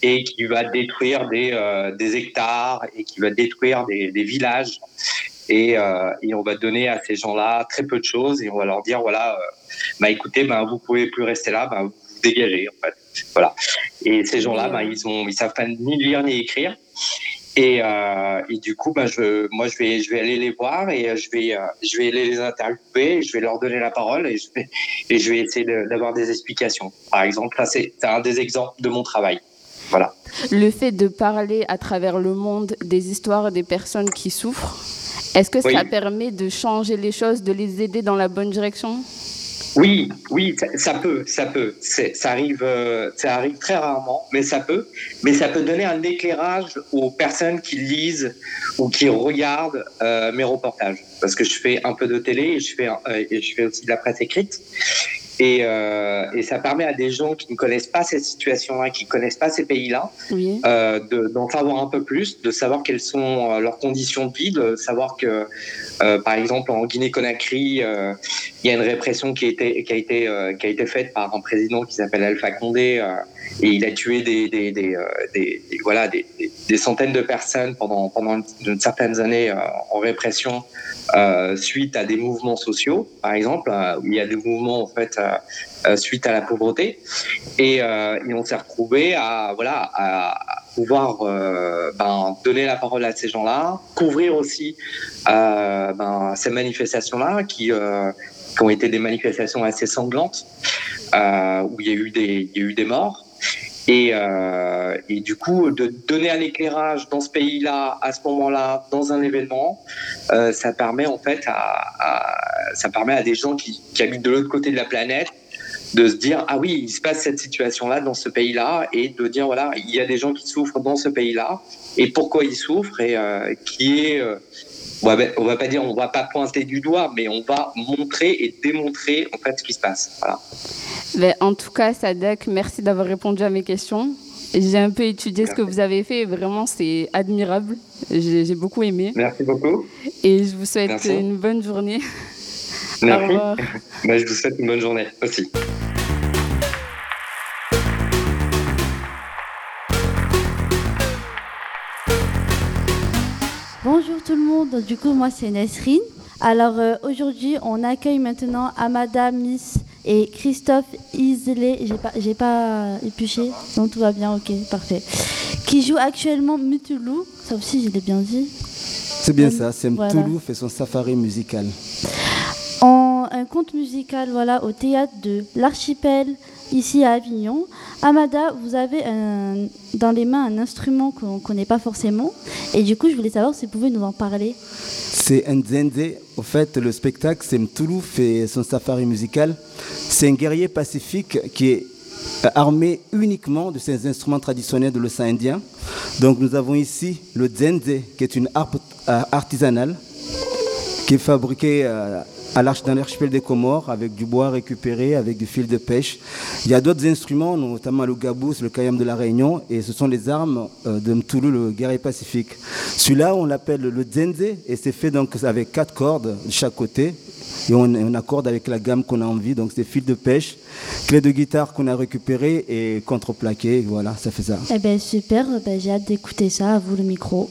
et qui va détruire des, euh, des hectares et qui va détruire des, des villages. Et, euh, et, on va donner à ces gens-là très peu de choses et on va leur dire voilà bah écoutez ben vous pouvez plus rester là ben vous dégagez en fait. Voilà. Et ces gens-là ben ils ont ils savent pas ni lire ni écrire et, euh, et, du coup, bah, je, moi, je vais, je vais aller les voir et euh, je vais, euh, je vais les interviewer, je vais leur donner la parole et je vais, et je vais essayer d'avoir des explications. Par exemple, là, c'est un des exemples de mon travail. Voilà. Le fait de parler à travers le monde des histoires des personnes qui souffrent, est-ce que ça permet de changer les choses, de les aider dans la bonne direction? Oui, oui, ça, ça, peut, ça peut. Ça arrive, euh, ça arrive très rarement, mais ça peut. Mais ça peut donner un éclairage aux personnes qui lisent ou qui regardent euh, mes reportages, parce que je fais un peu de télé et je fais euh, et je fais aussi de la presse écrite. Et, euh, et, ça permet à des gens qui ne connaissent pas cette situation-là, qui ne connaissent pas ces pays-là, oui. euh, d'en savoir un peu plus, de savoir quelles sont euh, leurs conditions de vie, de savoir que, euh, par exemple, en Guinée-Conakry, euh, il y a une répression euh, qui a été faite par un président qui s'appelle Alpha Condé, et il a tué des, des, centaines de personnes pendant, certaines années en répression euh, suite à des mouvements sociaux, par exemple, euh, où il y a des mouvements en fait euh, suite à la pauvreté, et, et on s'est retrouvé à voilà à, pouvoir ben, donner la parole à ces gens-là, couvrir aussi ben, ces manifestations-là qui qui ont été des manifestations assez sanglantes, où il y a eu des il y a eu des morts. Et, euh, et, du coup, de donner un éclairage dans ce pays-là, à ce moment-là, dans un événement, euh, ça permet en fait à, à, ça permet à des gens qui, qui habitent de l'autre côté de la planète de se dire ah oui, il se passe cette situation-là dans ce pays-là, et de dire voilà, il y a des gens qui souffrent dans ce pays-là, et pourquoi ils souffrent, et euh, qui est euh, on va, on va pas dire, on va pas pointer du doigt, mais on va montrer et démontrer en fait ce qui se passe. Voilà. Mais en tout cas, Sadek, merci d'avoir répondu à mes questions. J'ai un peu étudié ce que vous avez fait et vraiment c'est admirable. J'ai beaucoup aimé. Merci beaucoup. Et je vous souhaite merci. une bonne journée. Merci. Bah, je vous souhaite une bonne journée aussi. Bonjour tout le monde, du coup moi c'est Nesrine. Alors euh, aujourd'hui on accueille maintenant Amada Miss et Christophe Isley, j'ai pas, j'ai pas épluché, donc tout va bien, ok, parfait. Qui joue actuellement Mutulu, ça aussi je l'ai bien dit. C'est bien ça, c'est voilà. Mutulu fait son safari musical. Un conte musical, voilà, au théâtre de l'Archipel, ici à Avignon. Amada, vous avez dans les mains un instrument qu'on ne connaît pas forcément, et du coup je voulais savoir si vous pouvez nous en parler. C'est un zenze. Au fait, le spectacle, c'est Mtoulou fait son safari musical. C'est un guerrier pacifique qui est armé uniquement de ses instruments traditionnels de l'océan Indien. Donc nous avons ici le zenze, qui est une harpe artisanale qui est fabriquée à l'arche dans l'archipel des Comores avec du bois récupéré, avec du fil de pêche. Il y a d'autres instruments, notamment le gabous, le kayam de la Réunion, et ce sont les armes de Mtoulou, le guerrier pacifique. Celui-là, on l'appelle le dzenze, et c'est fait donc avec quatre cordes de chaque côté, et on, on accorde avec la gamme qu'on a envie. Donc c'est fil de pêche, clé de guitare qu'on a récupéré et contreplaqué. Voilà, ça fait ça. Eh ben super, ben, j'ai hâte d'écouter ça. À vous le micro.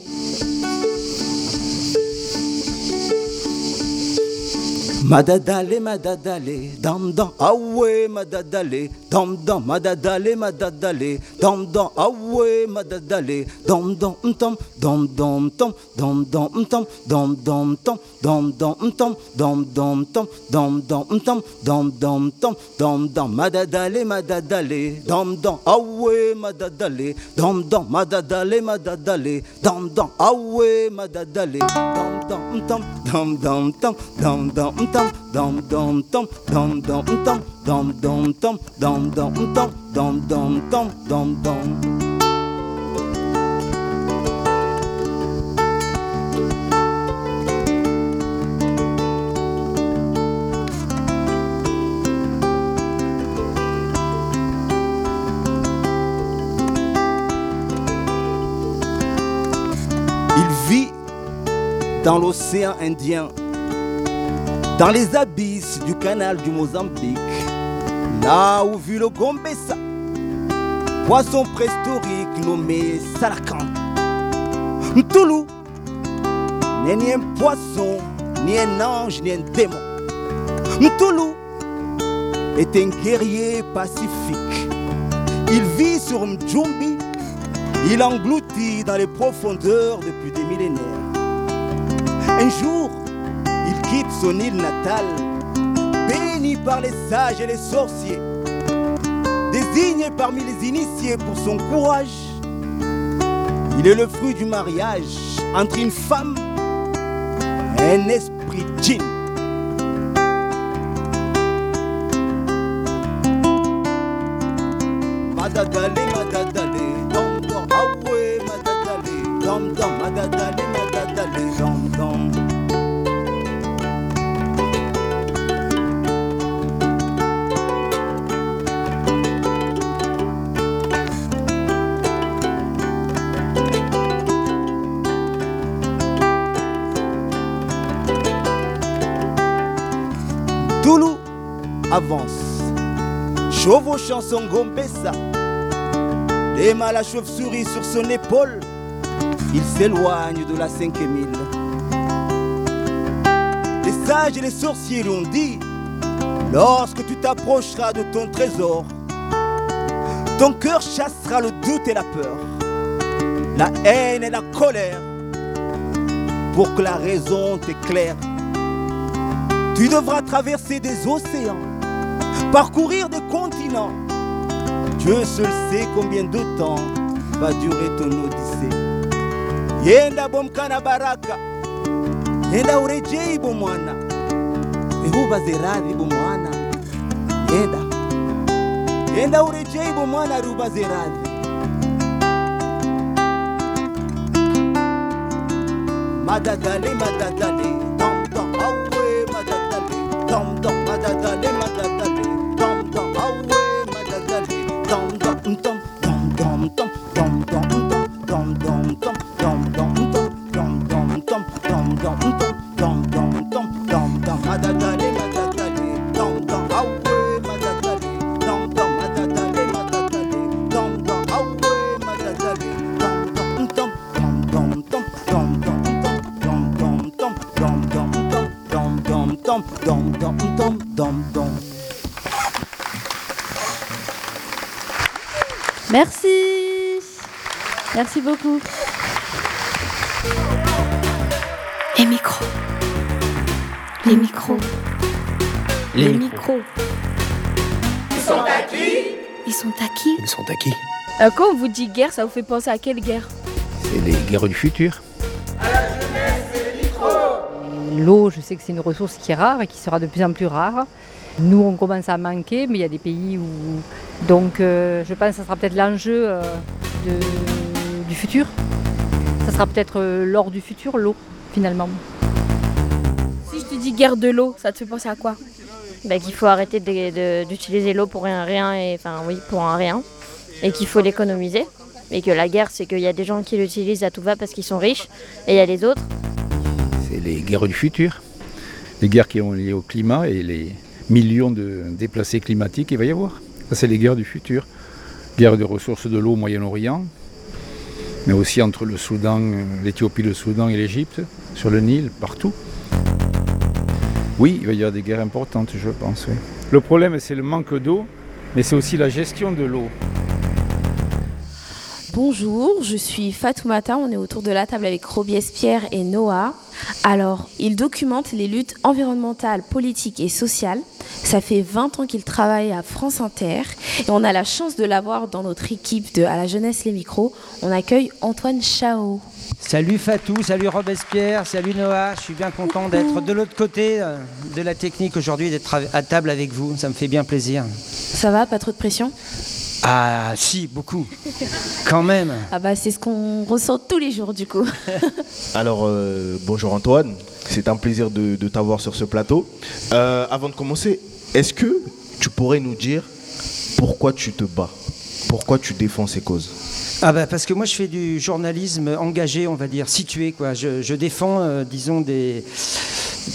Madadale, madadale, dam dam, ah ouais, madadale, dam dam, madadale, madadale, dam dam, ah ouais, madadale, dam dam, tam, dam dam, tam, dam dam, tam, dam dam, tam, dam dam, tam, dam dam, tam, dam dam, tam, dam dam, tam, dam dam, madadale, madadale, dam dam, ah ouais, madadale, dam dam, madadale, madadale, dam dam, ah ouais, madadale, dam dam, tam, dam dam, tam, dam dam, tam, dam dam, dam dam, Il vit dans l'océan Indien, dans les abysses du canal du Mozambique, là où vit le Gombessa, poisson préhistorique nommé Salakan. Ntoulou n'est ni un poisson, ni un ange, ni un démon. Ntoulou est un guerrier pacifique. Il vit sur Mdjumbi, il engloutit dans les profondeurs depuis des millénaires. Un jour, il quitte son île natale, par les sages et les sorciers, désigné parmi les initiés pour son courage. Il est le fruit du mariage entre une femme et un esprit djinn. Chevauchant son gombessa, les à la chauve-souris sur son épaule, il s'éloigne de la cinquième île. Les sages et les sorciers l'ont dit, lorsque tu t'approcheras de ton trésor, ton cœur chassera le doute et la peur, la haine et la colère, pour que la raison t'éclaire. Tu devras traverser des océans, parcourir des continents. Dieu seul sait combien de temps va durer ton odyssée. Yenda bomkana baraka, yenda urejei bomwana, ehubaze radhi bomwana, yenda yenda urejei bomwana rubaze radhi. Madadale, madadale, dom dom, awe, madadale, dom dom, madadale, dum dum dum dum. Beaucoup. Les micros. Les micros. Les Les micros. micros. Ils sont à qui? Ils sont à qui? Ils sont à qui? Euh, quand on vous dit guerre, ça vous fait penser à quelle guerre? C'est les guerres du futur. L'eau, je sais que c'est une ressource qui est rare et qui sera de plus en plus rare. Nous, on commence à manquer, mais il y a des pays où. Donc, euh, je pense que ça sera peut-être l'enjeu euh, de- du futur. Ça sera peut-être euh, l'or du futur, l'eau, finalement. Si je te dis guerre de l'eau, ça te fait penser à quoi? Bah, qu'il faut arrêter d'utiliser l'eau pour rien, rien et enfin oui pour un rien et qu'il faut l'économiser et que la guerre c'est qu'il y a des gens qui l'utilisent à tout va parce qu'ils sont riches et il y a les autres C'est les guerres du futur. les guerres qui sont liées au climat et les millions de déplacés climatiques qu'il va y avoir. Ça, c'est les guerres du futur. Guerre de ressources de l'eau au Moyen-Orient, mais aussi entre le Soudan, l'Éthiopie, le Soudan et l'Égypte, sur le Nil, partout. Oui, il va y avoir des guerres importantes, je pense. Le problème, c'est le manque d'eau, mais c'est aussi la gestion de l'eau. Bonjour, je suis Fatoumata, on est autour de la table avec Robespierre et Noah. Alors, il documente les luttes environnementales, politiques et sociales. Ça fait 20 ans qu'il travaille à France Inter et on a la chance de l'avoir dans notre équipe de À la jeunesse les micros. On accueille Antoine Chao. Salut Fatou, salut Robespierre, salut Noah. Je suis bien content d'être de l'autre côté euh, de la technique aujourd'hui, d'être à table avec vous. Ça me fait bien plaisir. Ça va, pas trop de pression? Ah si, beaucoup. Quand même. Ah bah c'est ce qu'on ressent tous les jours du coup. Alors euh, bonjour Antoine, c'est un plaisir de, t'avoir sur ce plateau. Euh, avant de commencer, est-ce que tu pourrais nous dire pourquoi tu te bats? Pourquoi tu défends ces causes? Ah bah parce que moi je fais du journalisme engagé, on va dire, situé. Quoi. Je, défends, euh, disons, des,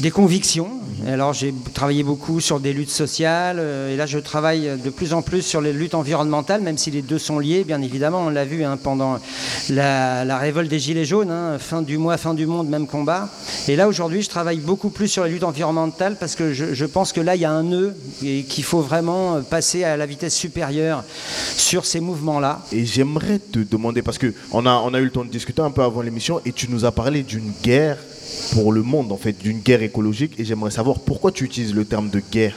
des convictions. Alors j'ai travaillé beaucoup sur des luttes sociales euh, et là je travaille de plus en plus sur les luttes environnementales, même si les deux sont liés, bien évidemment. On l'a vu hein, pendant la, révolte des Gilets jaunes, hein, fin du mois, fin du monde, même combat. Et là aujourd'hui je travaille beaucoup plus sur les luttes environnementales parce que je, pense que là il y a un nœud et qu'il faut vraiment passer à la vitesse supérieure sur ces mouvements-là. Et j'aimerais te demander, parce qu'on on a eu le temps de discuter un peu avant l'émission et tu nous as parlé d'une guerre pour le monde, en fait, d'une guerre écologique. Et j'aimerais savoir pourquoi tu utilises le terme de guerre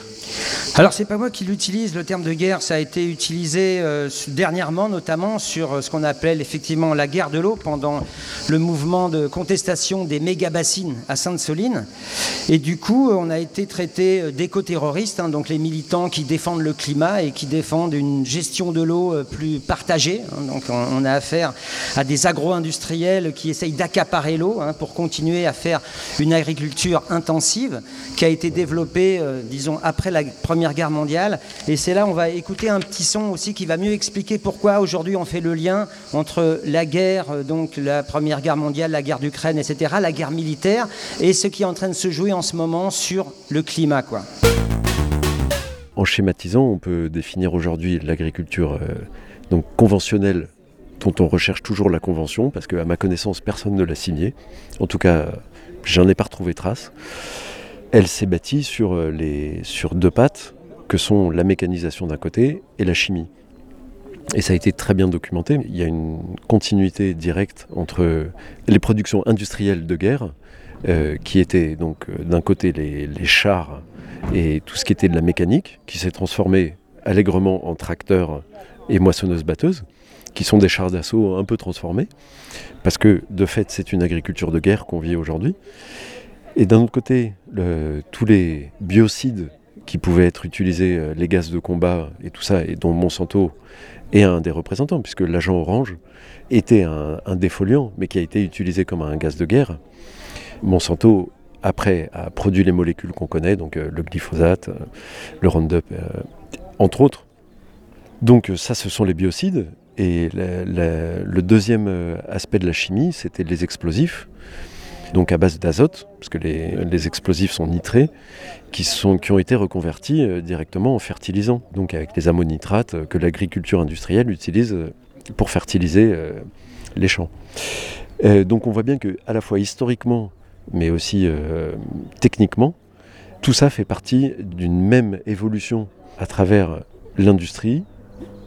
alors c'est pas moi qui l'utilise, le terme de guerre, ça a été utilisé euh, dernièrement notamment sur euh, ce qu'on appelle effectivement la guerre de l'eau pendant le mouvement de contestation des méga-bassines à Sainte-Soline. Et du coup, on a été traité euh, d'éco-terroristes, hein, donc les militants qui défendent le climat et qui défendent une gestion de l'eau plus partagée. Hein. donc on, a affaire à des agro-industriels qui essayent d'accaparer l'eau hein, pour continuer à faire une agriculture intensive qui a été développée, disons, après la Première Guerre mondiale. Et c'est là on va écouter un petit son aussi qui va mieux expliquer pourquoi aujourd'hui on fait le lien entre la guerre, euh, donc la Première Guerre mondiale, la guerre d'Ukraine, etc., la guerre militaire, et ce qui est en train de se jouer en ce moment sur le climat. En schématisant, on peut définir aujourd'hui l'agriculture euh, donc conventionnelle dont on recherche toujours la convention, parce qu'à ma connaissance, personne ne l'a signée. En tout cas, j'en ai pas retrouvé trace elle s'est bâtie sur, euh, sur deux pattes, que sont la mécanisation d'un côté et la chimie. Et ça a été très bien documenté. Il y a une continuité directe entre les productions industrielles de guerre, euh, qui étaient donc euh, d'un côté les, les, chars et tout ce qui était de la mécanique, qui s'est transformé allègrement en tracteurs et moissonneuses-batteuses, qui sont des chars d'assaut un peu transformés, parce que de fait c'est une agriculture de guerre qu'on vit aujourd'hui. Et d'un autre côté, tous les biocides qui pouvaient être utilisés, euh, les gaz de combat et tout ça, et dont Monsanto est un des représentants, puisque l'agent orange était un, défoliant, mais qui a été utilisé comme un gaz de guerre. Monsanto, après, a produit les molécules qu'on connaît, donc euh, le glyphosate, euh, le Roundup, entre autres. Donc ça, ce sont les biocides. Et le deuxième aspect de la chimie, c'était les explosifs donc à base d'azote, parce que les, explosifs sont nitrés, qui, sont, qui ont été reconvertis euh, directement en fertilisants, donc avec les ammonitrates euh, que l'agriculture industrielle utilise euh, pour fertiliser les champs. donc on voit bien que à la fois historiquement, mais aussi techniquement, tout ça fait partie d'une même évolution à travers l'industrie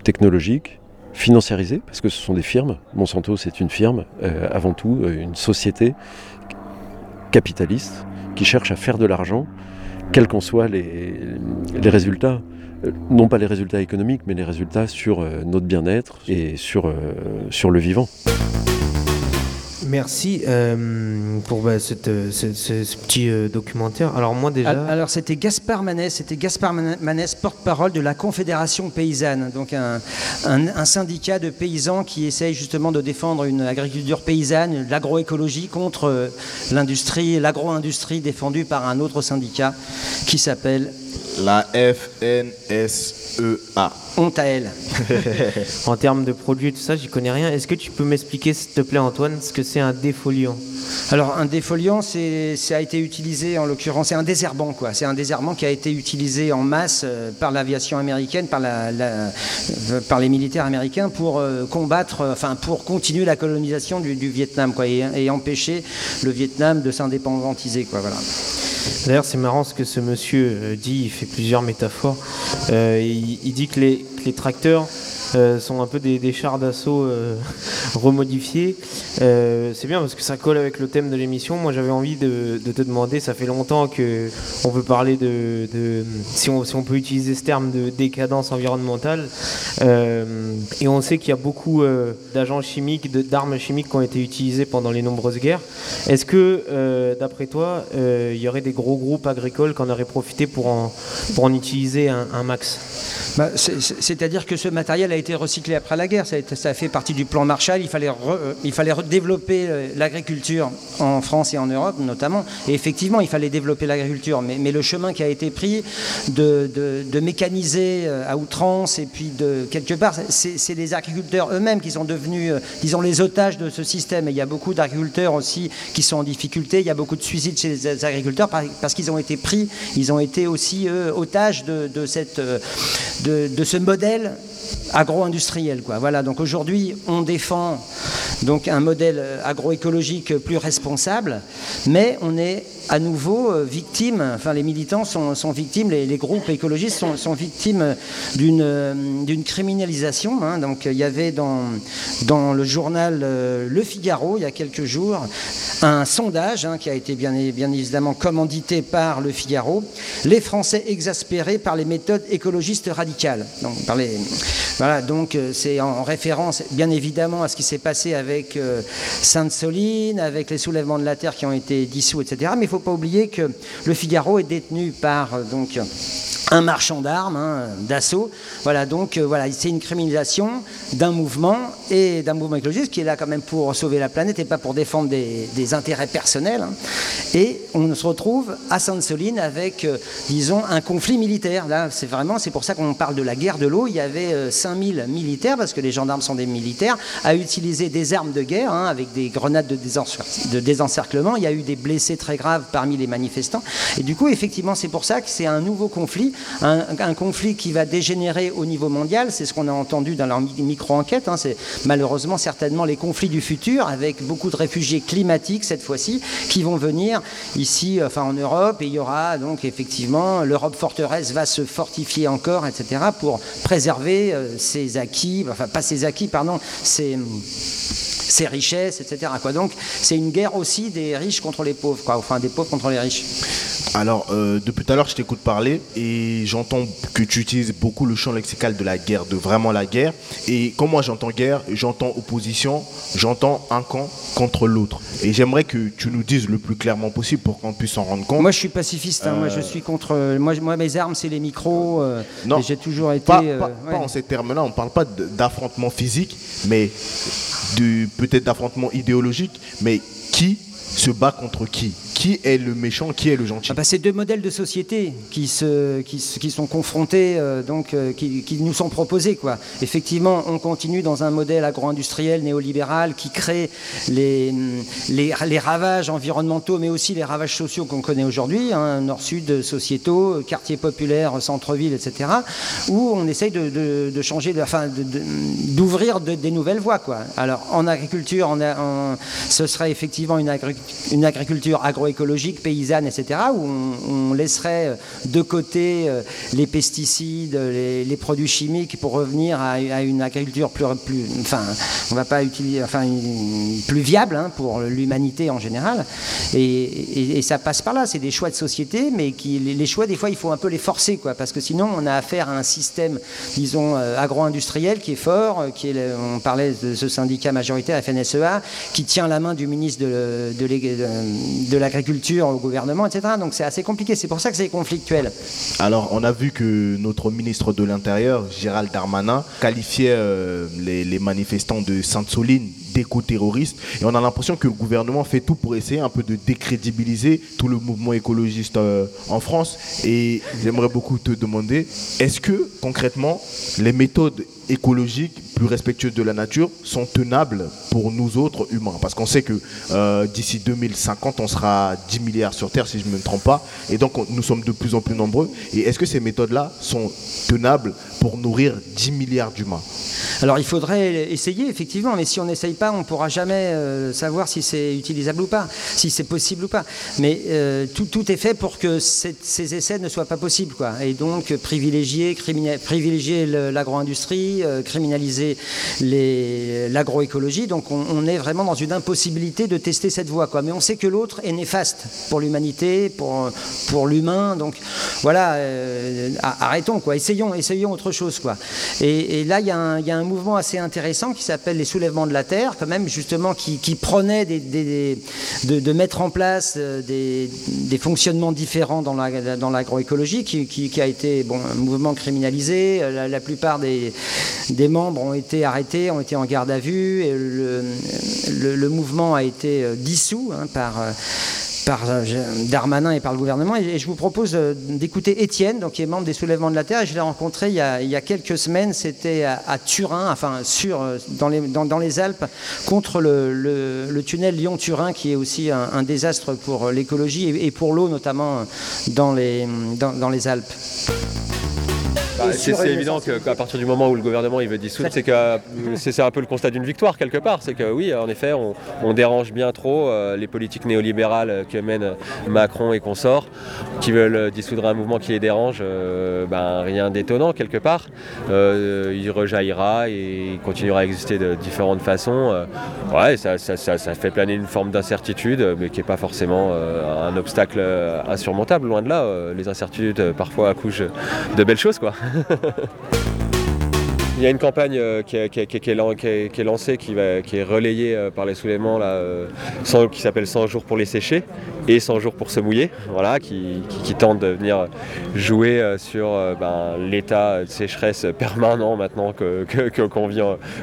technologique, financiarisée, parce que ce sont des firmes. Monsanto, c'est une firme, avant tout, une société capitaliste qui cherche à faire de l'argent, quels qu'en soient les, résultats. Euh, non pas les résultats économiques, mais les résultats sur euh, notre bien-être et sur, euh, sur le vivant. Merci euh, pour bah, cette, ce, petit euh, documentaire. Alors moi déjà. Alors c'était Gaspard Manès, c'était Gaspard Manès, porte-parole de la Confédération paysanne, donc un, un, syndicat de paysans qui essaye justement de défendre une agriculture paysanne, l'agroécologie contre euh, l'industrie, l'agro-industrie défendue par un autre syndicat qui s'appelle La F-N-S-E-A. Honte à elle. en termes de produits et tout ça, j'y connais rien. Est-ce que tu peux m'expliquer, s'il te plaît, Antoine, ce que c'est un défoliant? Alors, un défoliant, c'est, ça a été utilisé, en l'occurrence, c'est un désherbant, quoi. C'est un désherbant qui a été utilisé en masse euh, par l'aviation américaine, par, la, la- euh, par les militaires américains pour euh, combattre, enfin, pour continuer la colonisation du, du Vietnam, quoi, et, et empêcher le Vietnam de s'indépendantiser, quoi, voilà. D'ailleurs, c'est marrant ce que ce monsieur euh, dit, il fait plusieurs métaphores. Euh, il, dit que les tracteurs euh, sont un peu des, chars d'assaut euh, remodifiés. Euh, c'est bien parce que ça colle avec le thème de l'émission. Moi, j'avais envie de, te demander, ça fait longtemps que on peut parler de, si, on, peut utiliser ce terme de décadence environnementale. Et on sait qu'il y a beaucoup d'agents chimiques, d'armes chimiques qui ont été utilisées pendant les nombreuses guerres. Est-ce que, d'après toi, il y aurait des gros groupes agricoles qui en auraient profité pour en, utiliser un, max? Bah, c'est- c'est- C'est-à-dire que ce matériel a été recyclé après la guerre, ça a, été- fait partie du plan Marshall, il fallait, re- euh, il fallait développer l'agriculture en France et en Europe notamment, et effectivement il fallait développer l'agriculture, mais, le chemin qui a été pris de, de- mécaniser euh, à outrance, et puis de quelque part, c'est les agriculteurs eux-mêmes qui sont devenus, euh, disons, les otages de ce système, et il y a beaucoup d'agriculteurs aussi qui sont en difficulté, il y a beaucoup de suicides chez les agriculteurs par- parce qu'ils ont été pris, ils ont été aussi eux, otages de, de cette, euh, de, de ce modèle agro-industriel. Voilà, donc aujourd'hui, on défend donc un modèle euh, agroécologique plus responsable, mais on est à nouveau euh, victime, enfin les militants sont, victimes, les, groupes écologistes sont, victimes d'une euh, criminalisation. hein. Donc il y avait dans, dans le journal euh, Le Figaro, il y a quelques jours, un sondage hein, qui a été bien, évidemment commandité par Le Figaro, les Français exaspérés par les méthodes écologistes radicales. Donc, voilà, donc c'est en référence bien évidemment à ce qui s'est passé avec Sainte-Soline, avec les soulèvements de la terre qui ont été dissous, etc. Mais il ne faut pas oublier que Le Figaro est détenu par euh, donc un marchand d'armes, hein, d'assaut. Voilà, donc euh, voilà, c'est une criminalisation d'un mouvement et d'un mouvement écologiste qui est là quand même pour sauver la planète et pas pour défendre des, intérêts personnels. hein. Et on se retrouve à Sainte-Soline avec, euh, disons, un conflit militaire. Là, c'est vraiment, c'est pour ça qu'on parle de la guerre de l'eau. Il y avait euh, 5000 militaires, parce que les gendarmes sont des militaires, à utiliser des armes de guerre hein, avec des grenades de désencerclement. Il y a eu des blessés très graves parmi les manifestants. Et du coup, effectivement, c'est pour ça que c'est un nouveau conflit, un, conflit qui va dégénérer au niveau mondial. C'est ce qu'on a entendu dans leur mi- micro-enquête. hein. C'est malheureusement certainement les conflits du futur, avec beaucoup de réfugiés climatiques cette fois-ci, qui vont venir ici, enfin en Europe. Et il y aura donc effectivement l'Europe forteresse va se fortifier encore, etc., pour préserver euh, ses acquis, enfin pas ses acquis, pardon, ses ses richesses, etc. Quoi. Donc c'est une guerre aussi des riches contre les pauvres, quoi. enfin des pauvres contre les riches. Alors, euh, depuis tout à l'heure, je t'écoute parler et j'entends que tu utilises beaucoup le champ lexical de la guerre, de vraiment la guerre. Et quand moi j'entends guerre, j'entends opposition, j'entends un camp contre l'autre. Et j'aimerais que tu nous dises le plus clairement possible pour qu'on puisse s'en rendre compte. Moi je suis pacifiste, hein. moi je Euh, suis contre. Moi, moi mes armes c'est les micros. euh, Non, j'ai toujours été. Pas, euh, pas- ouais. pas en ces termes-là, on ne parle pas d'affrontement physique, mais de- peut-être d'affrontement idéologique, mais qui se bat contre qui? Qui est le méchant Qui est le gentil Ah bah, c'est deux modèles de société qui, se, qui, sont confrontés, euh, donc euh, qui, nous sont proposés. Quoi. Effectivement, on continue dans un modèle agro-industriel néolibéral qui crée les, les, les ravages environnementaux, mais aussi les ravages sociaux qu'on connaît aujourd'hui, hein, nord-sud, sociétaux, quartiers populaires, centre-ville, etc., où on essaye de, de- de changer, de- enfin, d'ouvrir de- des nouvelles voies. Quoi. Alors, en agriculture, ce serait effectivement une, une agriculture agroécologique, paysanne, etc., où on, laisserait euh, de côté euh, les pesticides, les, produits chimiques pour revenir à, une agriculture plus, enfin, on va pas utiliser, enfin, plus viable hein, pour l'humanité en général. Et, ça passe par là. C'est des choix de société, mais qui, les, choix, des fois, il faut un peu les forcer, quoi, parce que sinon, on a affaire à un système, disons, euh, agro-industriel qui est fort, qui est, on parlait de ce syndicat majoritaire, FNSEA, qui tient la main du ministre de, de l'agriculture au gouvernement, etc. Donc c'est assez compliqué. C'est pour ça que c'est conflictuel. Alors, on a vu que notre ministre de l'Intérieur, Gérald Darmanin, qualifiait euh, les, manifestants de Sainte-Soline d'éco-terroristes. Et on a l'impression que le gouvernement fait tout pour essayer un peu de décrédibiliser tout le mouvement écologiste euh, en France. Et j'aimerais beaucoup te demander, est-ce que concrètement, les méthodes écologiques plus respectueuses de la nature sont tenables pour nous autres humains? Parce qu'on sait que euh, d'ici 2050, on sera 10 milliards sur Terre, si je ne me trompe pas. Et donc, on- nous sommes de plus en plus nombreux. Et est-ce que ces méthodes-là sont tenables pour nourrir 10 milliards d'humains? Alors il faudrait essayer effectivement, mais si on n'essaye pas, on ne pourra jamais euh, savoir si c'est utilisable ou pas, si c'est possible ou pas. Mais euh, tout, est fait pour que ces essais ne soient pas possibles. Et donc privilégier, l'agro-industrie, euh, criminaliser l'agroécologie. Donc on, est vraiment dans une impossibilité de tester cette voie. Mais on sait que l'autre est néfaste pour l'humanité, pour, l'humain. Donc voilà, arrêtons, quoi. essayons, essayons autre chose. Quoi. Et, là, il y a un mouvement assez intéressant qui s'appelle les soulèvements de la Terre, quand même, justement, qui, prenait des, de, mettre en place euh, des, fonctionnements différents dans la- dans l'agroécologie, qui, qui- a été bon, un mouvement criminalisé. La, la plupart des, membres ont été arrêtés, ont été en garde à vue, et le mouvement a été euh, dissous hein, par. Par euh, Darmanin et par le gouvernement. Et, je vous propose euh, d'écouter Étienne, donc, qui est membre des Soulèvements de la Terre. Je l'ai rencontré il y, a, il y a quelques semaines. C'était à, Turin, enfin sur, euh, dans, les, dans, dans les Alpes, contre le, le- tunnel Lyon-Turin, qui est aussi un, désastre pour l'écologie et, et pour l'eau, notamment dans les, dans, dans les Alpes. Bah, c'est évident qu'à partir du moment où le gouvernement il veut dissoudre, c'est que c'est un peu le constat d'une victoire quelque part. C'est que oui, en effet, on, on dérange bien trop euh, les politiques néolibérales que mènent Macron et consorts, qui veulent dissoudre un mouvement qui les dérange. euh, ben, rien d'étonnant quelque part. Euh, il rejaillira et il continuera à exister de différentes façons. Ouais, ça, ça- ça- ça fait planer une forme d'incertitude, mais qui n'est pas forcément un obstacle insurmontable. Loin de là, les incertitudes parfois accouchent de belles choses, quoi. くわ。Il y a une campagne qui, est, lancée, qui, est relayée euh, par les soulèvements, euh, 100 qui s'appelle 100 jours pour les sécher et 100 jours pour se mouiller, voilà, qui, tente de venir jouer euh, sur ben, l'état de sécheresse permanent maintenant que- que- qu'on vit,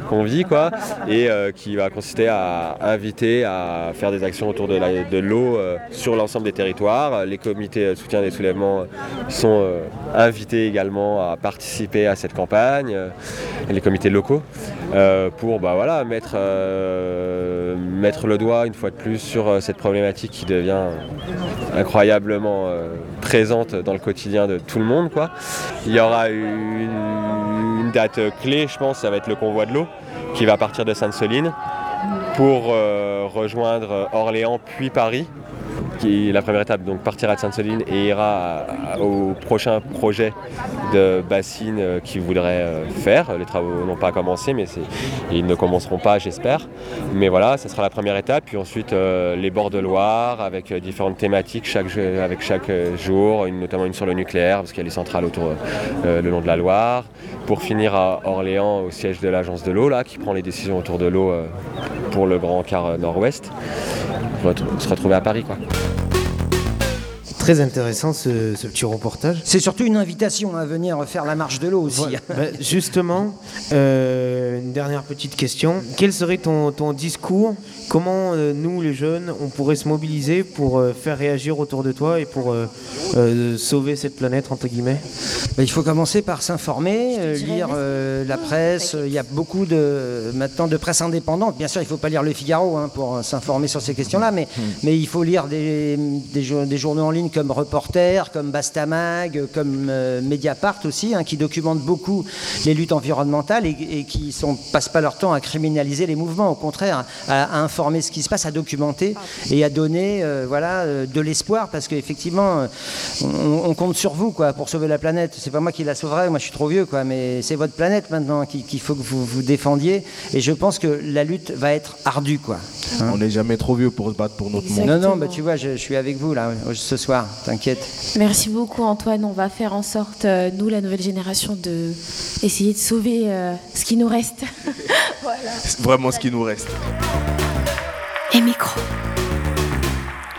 qu'on quoi, et qui va consister à inviter à faire des actions autour de l'eau sur l'ensemble des territoires. Les comités de soutien des soulèvements sont invités également à participer à cette campagne, les comités locaux, euh, pour bah, euh, mettre le doigt une fois de plus sur euh, cette problématique qui devient incroyablement présente dans le quotidien de tout le monde. Il y aura une, une date clé, je pense, ça va être le convoi de l'eau qui va partir de Sainte-Soline pour rejoindre Orléans puis Paris la première étape, donc partira de Sainte-Soline et ira au prochain projet de bassine euh, qu'ils voudraient euh, faire. Les travaux n'ont pas commencé, mais ils ne commenceront pas, j'espère. Mais voilà, ça sera la première étape. Puis ensuite, euh, les bords de Loire avec euh, différentes thématiques chaque, avec chaque jour, notamment une sur le nucléaire, parce qu'il y a les centrales autour le long de la Loire. Pour finir à Orléans, au siège de l'agence de l'eau, là, qui prend les décisions autour de l'eau euh, pour le grand quart euh, nord-ouest. Se retrouver à Paris, quoi. Très intéressant ce, ce petit reportage. C'est surtout une invitation à venir faire la marche de l'eau aussi. Voilà. Bah, justement, euh, une dernière petite question. Quel serait ton, ton discours? Comment euh, nous, les jeunes, on pourrait se mobiliser pour euh, faire réagir autour de toi et pour euh, euh, sauver cette planète, entre guillemets? Ben, il faut commencer par s'informer, euh, lire euh, la presse. Il y a beaucoup de maintenant de presse indépendante. Bien sûr, il ne faut pas lire Le Figaro hein, pour s'informer sur ces questions-là, mais, mais il faut lire des, des journaux en ligne comme Reporter, comme Bastamag, comme euh, Mediapart aussi, hein, qui documentent beaucoup les luttes environnementales et, et qui ne passent pas leur temps à criminaliser les mouvements. Au contraire, à, à informer ce qui se passe, à documenter et à donner euh, voilà, euh, de l'espoir, parce qu'effectivement, on, on compte sur vous quoi, pour sauver la planète. C'est pas moi qui la sauverai, moi je suis trop vieux, quoi, mais c'est votre planète maintenant qu'il faut que vous vous défendiez. Et je pense que la lutte va être ardue. Quoi. Hein On n'est jamais trop vieux pour se battre pour notre monde. non, non, bah, tu vois, je, je suis avec vous là ce soir, t'inquiète. Merci beaucoup Antoine. On va faire en sorte, euh, nous, la nouvelle génération, de essayer de sauver euh, ce qui nous reste. voilà. Vraiment ce qui nous reste. Et micro.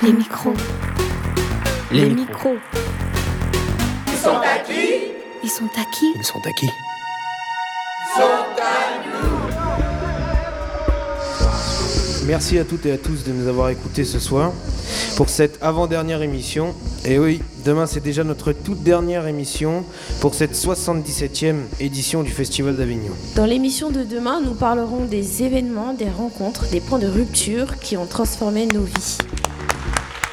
Les micros. Les micros. Ils sont à qui Ils sont à qui? Ils sont à qui? Ils sont à nous. Merci à toutes et à tous de nous avoir écoutés ce soir pour cette avant-dernière émission. Et oui, demain c'est déjà notre toute dernière émission pour cette 77e édition du Festival d'Avignon. Dans l'émission de demain, nous parlerons des événements, des rencontres, des points de rupture qui ont transformé nos vies.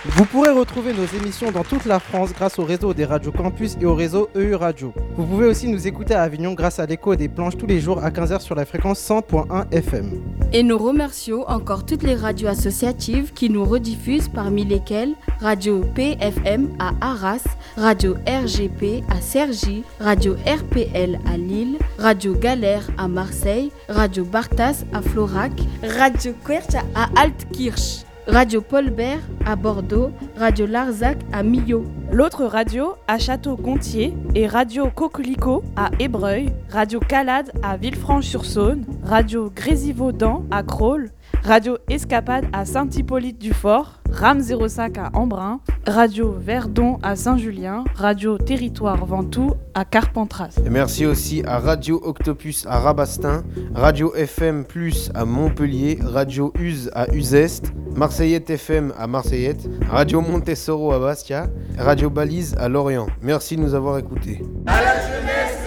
Vous pourrez retrouver nos émissions dans toute la France grâce au réseau des radios campus et au réseau EU Radio. Vous pouvez aussi nous écouter à Avignon grâce à l'écho des planches tous les jours à 15h sur la fréquence 100.1 FM. Et nous remercions encore toutes les radios associatives qui nous rediffusent, parmi lesquelles Radio PFM à Arras, Radio RGP à Cergy, Radio RPL à Lille, Radio Galère à Marseille, Radio Bartas à Florac, Radio Querch à Altkirch. Radio Paulbert à Bordeaux, Radio Larzac à Millau. L'autre radio à Château-Gontier et Radio Coquelicot à Ébreuil, Radio Calade à Villefranche-sur-Saône, Radio Grésivaudan à Crolles, Radio Escapade à Saint-Hippolyte-du-Fort, RAM 05 à Embrun, Radio Verdon à Saint-Julien, Radio Territoire Ventoux à Carpentras. Et merci aussi à Radio Octopus à Rabastin, Radio FM Plus à Montpellier, Radio Use à Uzeste, Marseillette FM à Marseillette, Radio Montessoro à Bastia, Radio Balise à Lorient. Merci de nous avoir écoutés. À la jeunesse